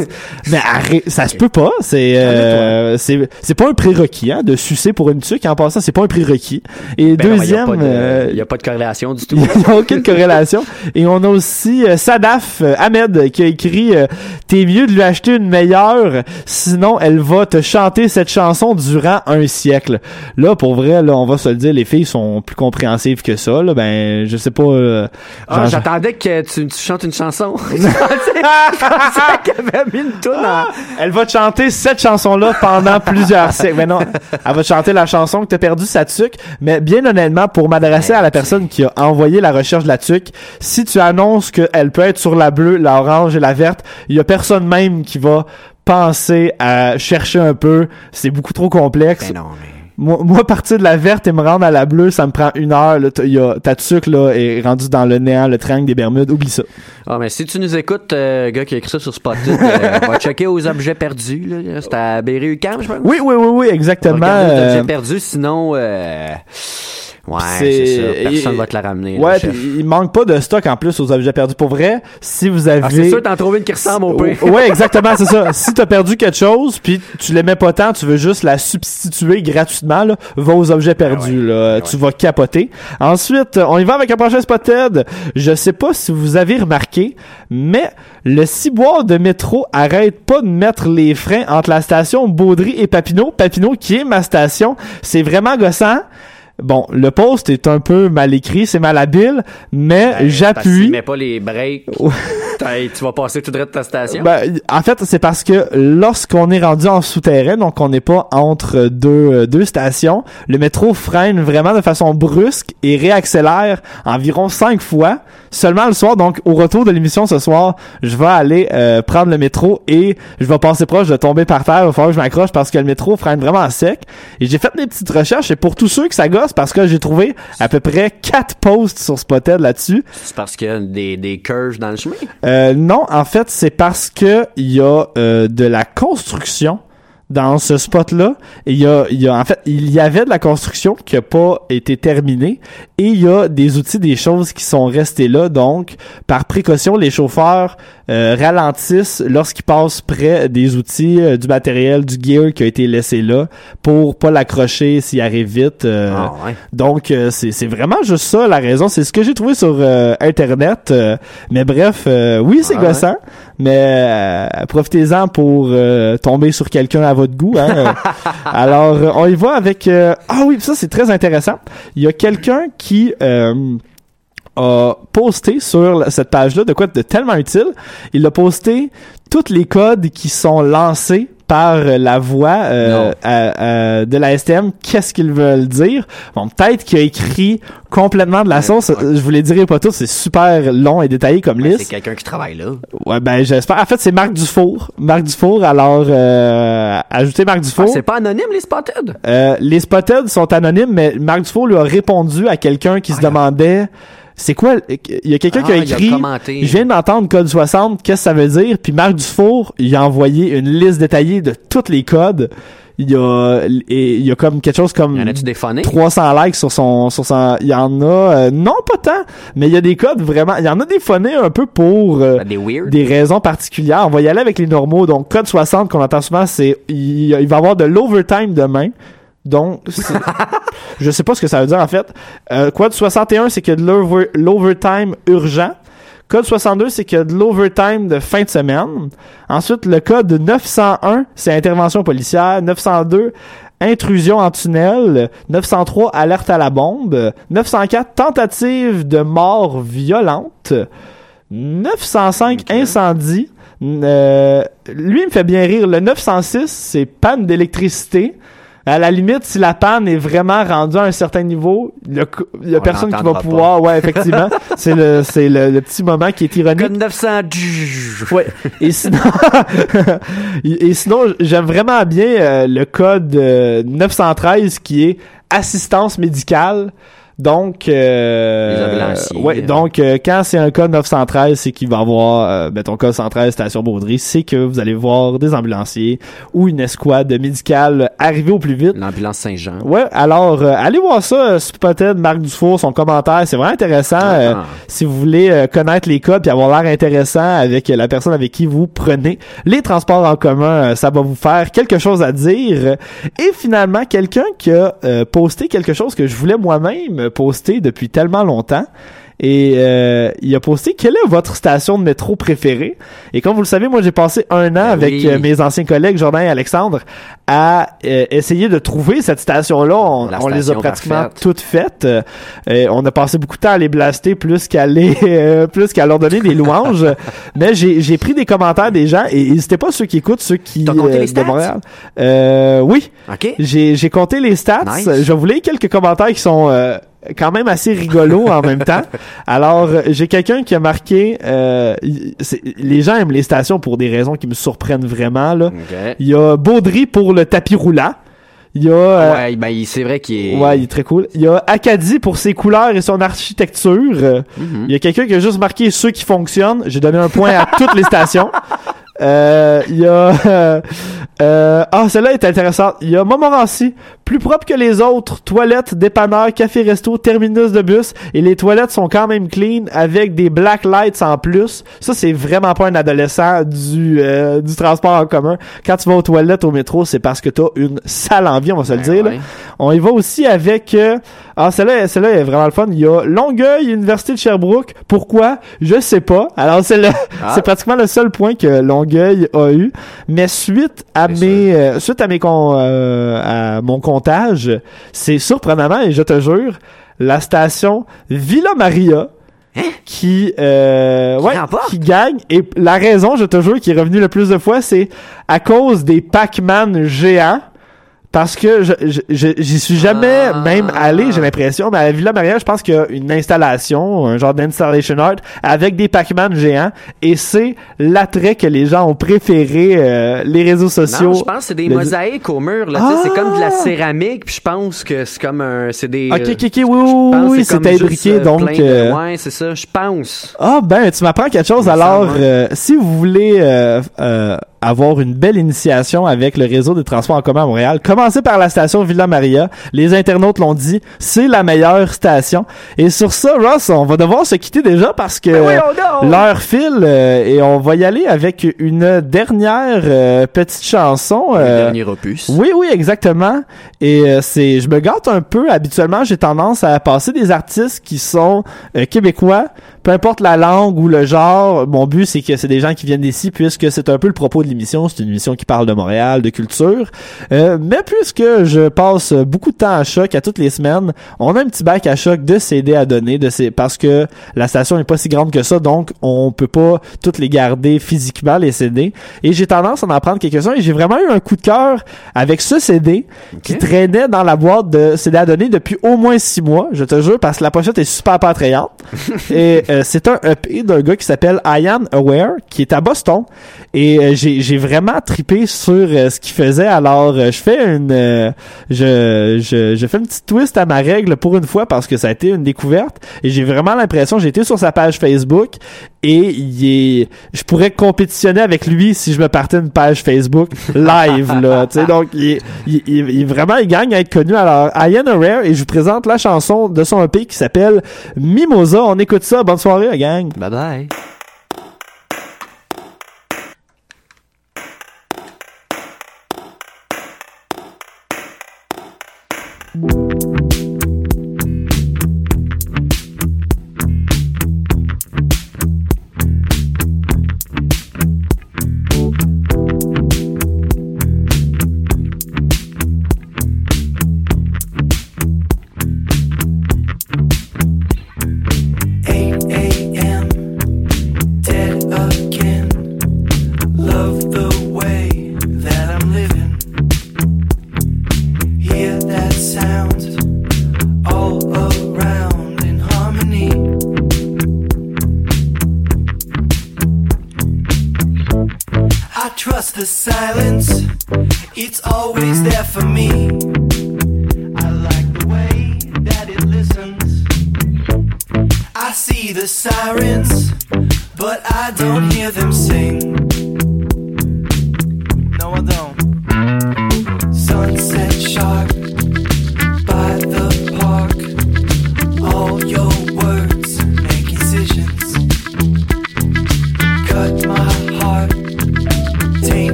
Mais arrête, ça se peut pas. C'est euh, c'est c'est pas un prérequis hein, de sucer pour une tuque. En passant, c'est pas un prérequis. Et Ben deuxième, Il n'y a, euh, pas de- y a pas de corrélation du tout. il n'y a aucune corrélation. Et on a aussi euh, Sadaf euh, Ahmed qui a écrit euh, T'es mieux de lui acheter une meilleure, sinon elle va te chanter cette chanson durant un siècle. Là, pour vrai, là, on va se le dire, les filles sont plus compréhensives que ça. Là. Ben, je sais pas. euh, Ah, J'attendais que tu, tu chantes une chanson. qu'elle avait mis une toune en... Elle va te chanter cette chanson-là pendant plusieurs siècles. Mais non, elle va te chanter la chanson que t'as perdu sa tuque. Mais bien honnêtement, pour m'adresser à la personne qui a envoyé la recherche de la tuque, si tu annonces qu'elle peut être sur la bleue, la orange et la verte, il y a personne même qui va penser à chercher un peu. C'est beaucoup trop complexe. Ben non, mais... Moi, moi, partir de la verte et me rendre à la bleue, ça me prend une heure. Là, y a- ta tuque là, est rendue dans le néant, le triangle des Bermudes. Oublie ça. Ah, mais si tu nous écoutes, euh, gars qui a écrit ça sur euh, on va checker aux objets perdus. là. C'était à Berry-UQAM, je pense. Oui, oui, oui, oui, On va exactement. les euh, objets perdus, sinon... Ouais, C'est- ça. Personne et- va te la ramener. là, Ouais, puis il manque pas de stock en plus aux objets perdus. Pour vrai, si vous avez... Ah, c'est sûr, t'en trouves une qui ressemble au pire. Ouais, exactement, c'est ça. Si t'as perdu quelque chose, puis tu l'aimais pas tant, tu veux juste la substituer gratuitement, là, va aux objets perdus, là. Tu vas capoter. Ensuite, on y va avec un prochain spotted. Je sais pas si vous avez remarqué, mais le ciboire de métro arrête pas de mettre les freins entre la station Baudry et Papineau. Papineau, qui est ma station, c'est vraiment gossant. Bon, le post est un peu mal écrit, c'est mal habile, mais Ben, j'appuie. met pas les breaks. Tu vas passer tout droit de ta station. Ben, en fait, c'est parce que lorsqu'on est rendu en souterrain, donc on n'est pas entre deux, euh, deux stations, le métro freine vraiment de façon brusque et réaccélère environ cinq fois seulement le soir. Donc, au retour de l'émission ce soir, je vais aller euh, prendre le métro et je vais passer proche de tomber par terre. Il va falloir que je m'accroche parce que le métro freine vraiment à sec. Et j'ai fait des petites recherches et pour tous ceux que ça gosse, parce que j'ai trouvé à peu près quatre posts sur Spotted là-dessus. C'est parce qu'il y a des, des curves dans le chemin? Euh, non, en fait, c'est parce que il y a euh, de la construction dans ce spot-là. Il y a, il y a, en fait, il y avait de la construction qui a pas été terminée et il y a des outils, des choses qui sont restées là. Donc, par précaution, les chauffeurs euh, ralentissent lorsqu'ils passent près des outils, euh, du matériel, du gear qui a été laissé là pour pas l'accrocher s'il arrive vite. euh, Ah, ouais. donc, euh, c'est c'est vraiment juste ça la raison. C'est ce que j'ai trouvé sur euh, Internet. euh, mais bref, euh, oui, c'est Ah ouais. gossant. Mais profitez-en pour euh, tomber sur quelqu'un à votre goût. Hein. Alors, on y va avec... euh, Ah oui, ça c'est très intéressant. Il y a quelqu'un qui... a posté sur cette page-là de quoi de tellement utile. Il a posté tous les codes qui sont lancés par euh, la voix euh, Non. à- à- de la STM. Qu'est-ce qu'ils veulent dire? Bon, peut-être qu'il a écrit complètement de la sauce. Je vous les dirai pas tous. C'est super long et détaillé comme Ouais, c'est liste. quelqu'un qui travaille là. Ouais, ben j'espère. En fait, c'est Marc Dufour. Marc Dufour. Alors, euh, ajoutez Marc Ah, Dufour. c'est pas anonyme, les spotted? Euh, les spotted sont anonymes, mais Marc Dufour lui a répondu à quelqu'un qui se demandait c'est quoi il y a quelqu'un qui a Ah, a écrit je viens d'entendre code 60 qu'est-ce que ça veut dire? Puis Marc Dufour il a envoyé une liste détaillée de tous les codes il y a et il y a comme quelque chose comme Y en a-tu des phonés? 300 likes sur son sur son il y en a euh, non pas tant mais il y a des codes vraiment il y en a des phonés un peu pour euh, Des weird? des raisons particulières. On va y aller avec les normaux. Donc, code 60 qu'on entend souvent, c'est il, il va y avoir de l'overtime demain. Donc, je sais pas ce que ça veut dire en fait. Euh, code 61, c'est a de l'over- l'overtime urgent. Code 62, c'est a de l'overtime de fin de semaine. Ensuite, le code 901, c'est intervention policière. 902, intrusion en tunnel. 903, alerte à la bombe. 904, tentative de mort violente. 905, incendie. Euh, lui, il me fait bien rire. Le 906, c'est panne d'électricité. À la limite, si la panne est vraiment rendue à un certain niveau, il y a, il y a On personne qui va pouvoir. Ouais, effectivement. c'est le, c'est le, le petit moment qui est ironique. Code 900. Ouais. Et sinon, et et sinon, j'aime vraiment bien euh, le code euh, 913 qui est assistance médicale. Donc, euh, Les ouais, donc euh, quand c'est un code 913, c'est qu'il va avoir, euh, ton code 113 station Baudry, c'est que vous allez voir des ambulanciers ou une escouade médicale arriver au plus vite. L'ambulance Saint-Jean. Ouais, alors euh, allez voir ça, euh, Spotted, Marc Dufour, son commentaire, c'est vraiment intéressant. euh, Ah. si vous voulez euh, connaître les codes puis avoir l'air intéressant avec euh, la personne avec qui vous prenez les transports en commun, euh, ça va vous faire quelque chose à dire. Et finalement, quelqu'un qui a euh, posté quelque chose que je voulais moi-même poster depuis tellement longtemps. Et euh, il a posté quelle est votre station de métro préférée? Et comme vous le savez, moi j'ai passé un an Ben avec oui. euh, mes anciens collègues Jordan et Alexandre à euh, essayer de trouver cette station-là. On, les a pratiquement parfaite. toutes faites. Euh, on a passé beaucoup de temps à les blaster plus qu'à les euh, plus qu'à leur donner des louanges. Mais j'ai j'ai pris des commentaires des gens et n'hésitez pas ceux qui écoutent, ceux qui compté de? Montréal. Euh, oui, OK? j'ai j'ai compté les stats. Nice. Je voulais quelques commentaires qui sont euh, quand même assez rigolos en même temps. Alors, j'ai quelqu'un qui a marqué... Euh, les gens aiment les stations pour des raisons qui me surprennent vraiment. Là. OK. Il y a Baudry pour le tapis roulant. Il y a euh, ouais, ben il- c'est vrai qu'il est. Ouais, il est très cool. Il y a Acadie pour ses couleurs et son architecture. Mhm. Il y a quelqu'un qui a juste marqué ceux qui fonctionnent. J'ai donné un point à toutes les stations. Euh, il y a euh, euh, ah celle-là est intéressante. Il y a Montmorency, plus propre que les autres, toilettes, dépanneur, café resto, terminus de bus et les toilettes sont quand même clean avec des black lights en plus. Ça c'est vraiment pas un adolescent du euh, du transport en commun. Quand tu vas aux toilettes au métro, c'est parce que t'as une sale envie, on va se le dire. là. On y va aussi avec euh, ah celle-là celle-là est vraiment le fun. Il y a Longueuil, Université de Sherbrooke. Pourquoi? Je sais pas. Alors c'est le Ah. c'est pratiquement le seul point que Longueuil a eu. Mais suite à Bien mes euh, suite à mes con, euh, à mon comptage, c'est surprenamment et je te jure la station Villa Maria. Qui, euh, Hein? Qui ouais, remporte? qui gagne et la raison, je te jure, qui est revenu le plus de fois, c'est à cause des Pac-Man géants. Parce que je, je, je- j'y suis jamais Ah. même allé, j'ai l'impression, mais à la Villa Maria, je pense qu'il y a une installation, un genre d'installation art avec des Pac-Man géants et c'est l'attrait que les gens ont préféré euh, les réseaux sociaux. Non, je pense que c'est des mosaïques au mur. Là, sais, C'est comme de la Ah! céramique. Puis je pense que c'est comme un. C'est des. Ok, ok, ok, oui, oui, oui, c'est imbriqué, euh, donc... de- euh, Ouais, c'est ça. Je pense. Ah ben, tu m'apprends quelque chose. Alors, euh, si vous voulez euh, euh, avoir une belle initiation avec le réseau des transports en commun à Montréal, commencez par la station Villa Maria. Les internautes l'ont dit, c'est la meilleure station. Et sur ça, Ross, on va devoir se quitter déjà parce que Ben l'heure file euh, et on va y aller avec une dernière euh, petite chanson. Euh, dernier opus. oui, oui, exactement. Et euh, c'est, je me gâte un peu. Habituellement, j'ai tendance à passer des artistes qui sont euh, québécois, peu importe la langue ou le genre. Mon but, c'est que c'est des gens qui viennent d'ici, puisque c'est un peu le propos de C'est une émission qui parle de Montréal, de culture. Euh, mais puisque je passe beaucoup de temps à choc à toutes les semaines, on a un petit bac à choc de CD à donner, de ces, parce que la station est pas si grande que ça, donc on peut pas toutes les garder physiquement les CD. Et j'ai tendance à en prendre quelques-uns. Et j'ai vraiment eu un coup de cœur avec ce CD qui traînait dans la boîte de CD à donner depuis au moins six mois, je te jure, parce que la pochette est super pas attrayante. et euh, c'est un EP d'un gars qui s'appelle Ian Aware, qui est à Boston. Et euh, j'ai j'ai vraiment tripé sur euh, ce qu'il faisait. Alors, euh, je fais une... euh, je, je, je fais une petite twist à ma règle pour une fois parce que ça a été une découverte. Et j'ai vraiment l'impression, j'ai été sur sa page Facebook et il est... Je pourrais compétitionner avec lui si je me partais une page Facebook live, là. Donc, il, est- il, il- il- vraiment, il gagne à être connu. Alors, Ian Rare, et je vous présente la chanson de son EP qui s'appelle Mimosa. On écoute ça. Bonne soirée, gang. Bye bye.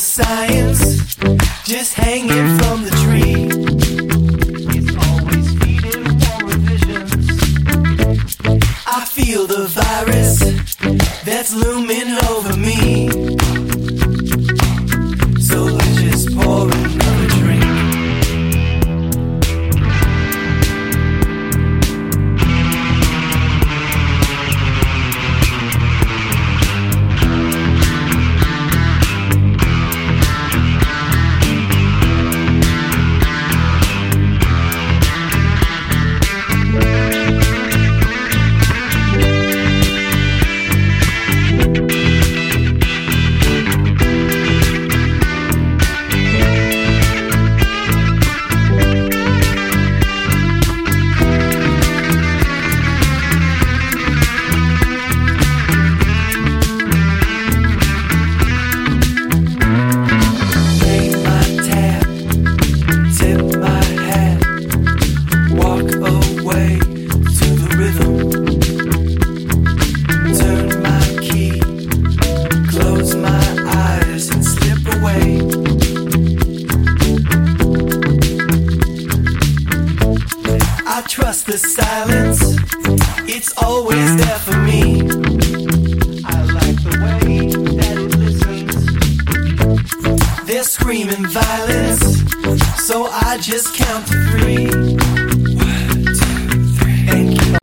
Science, just hanging from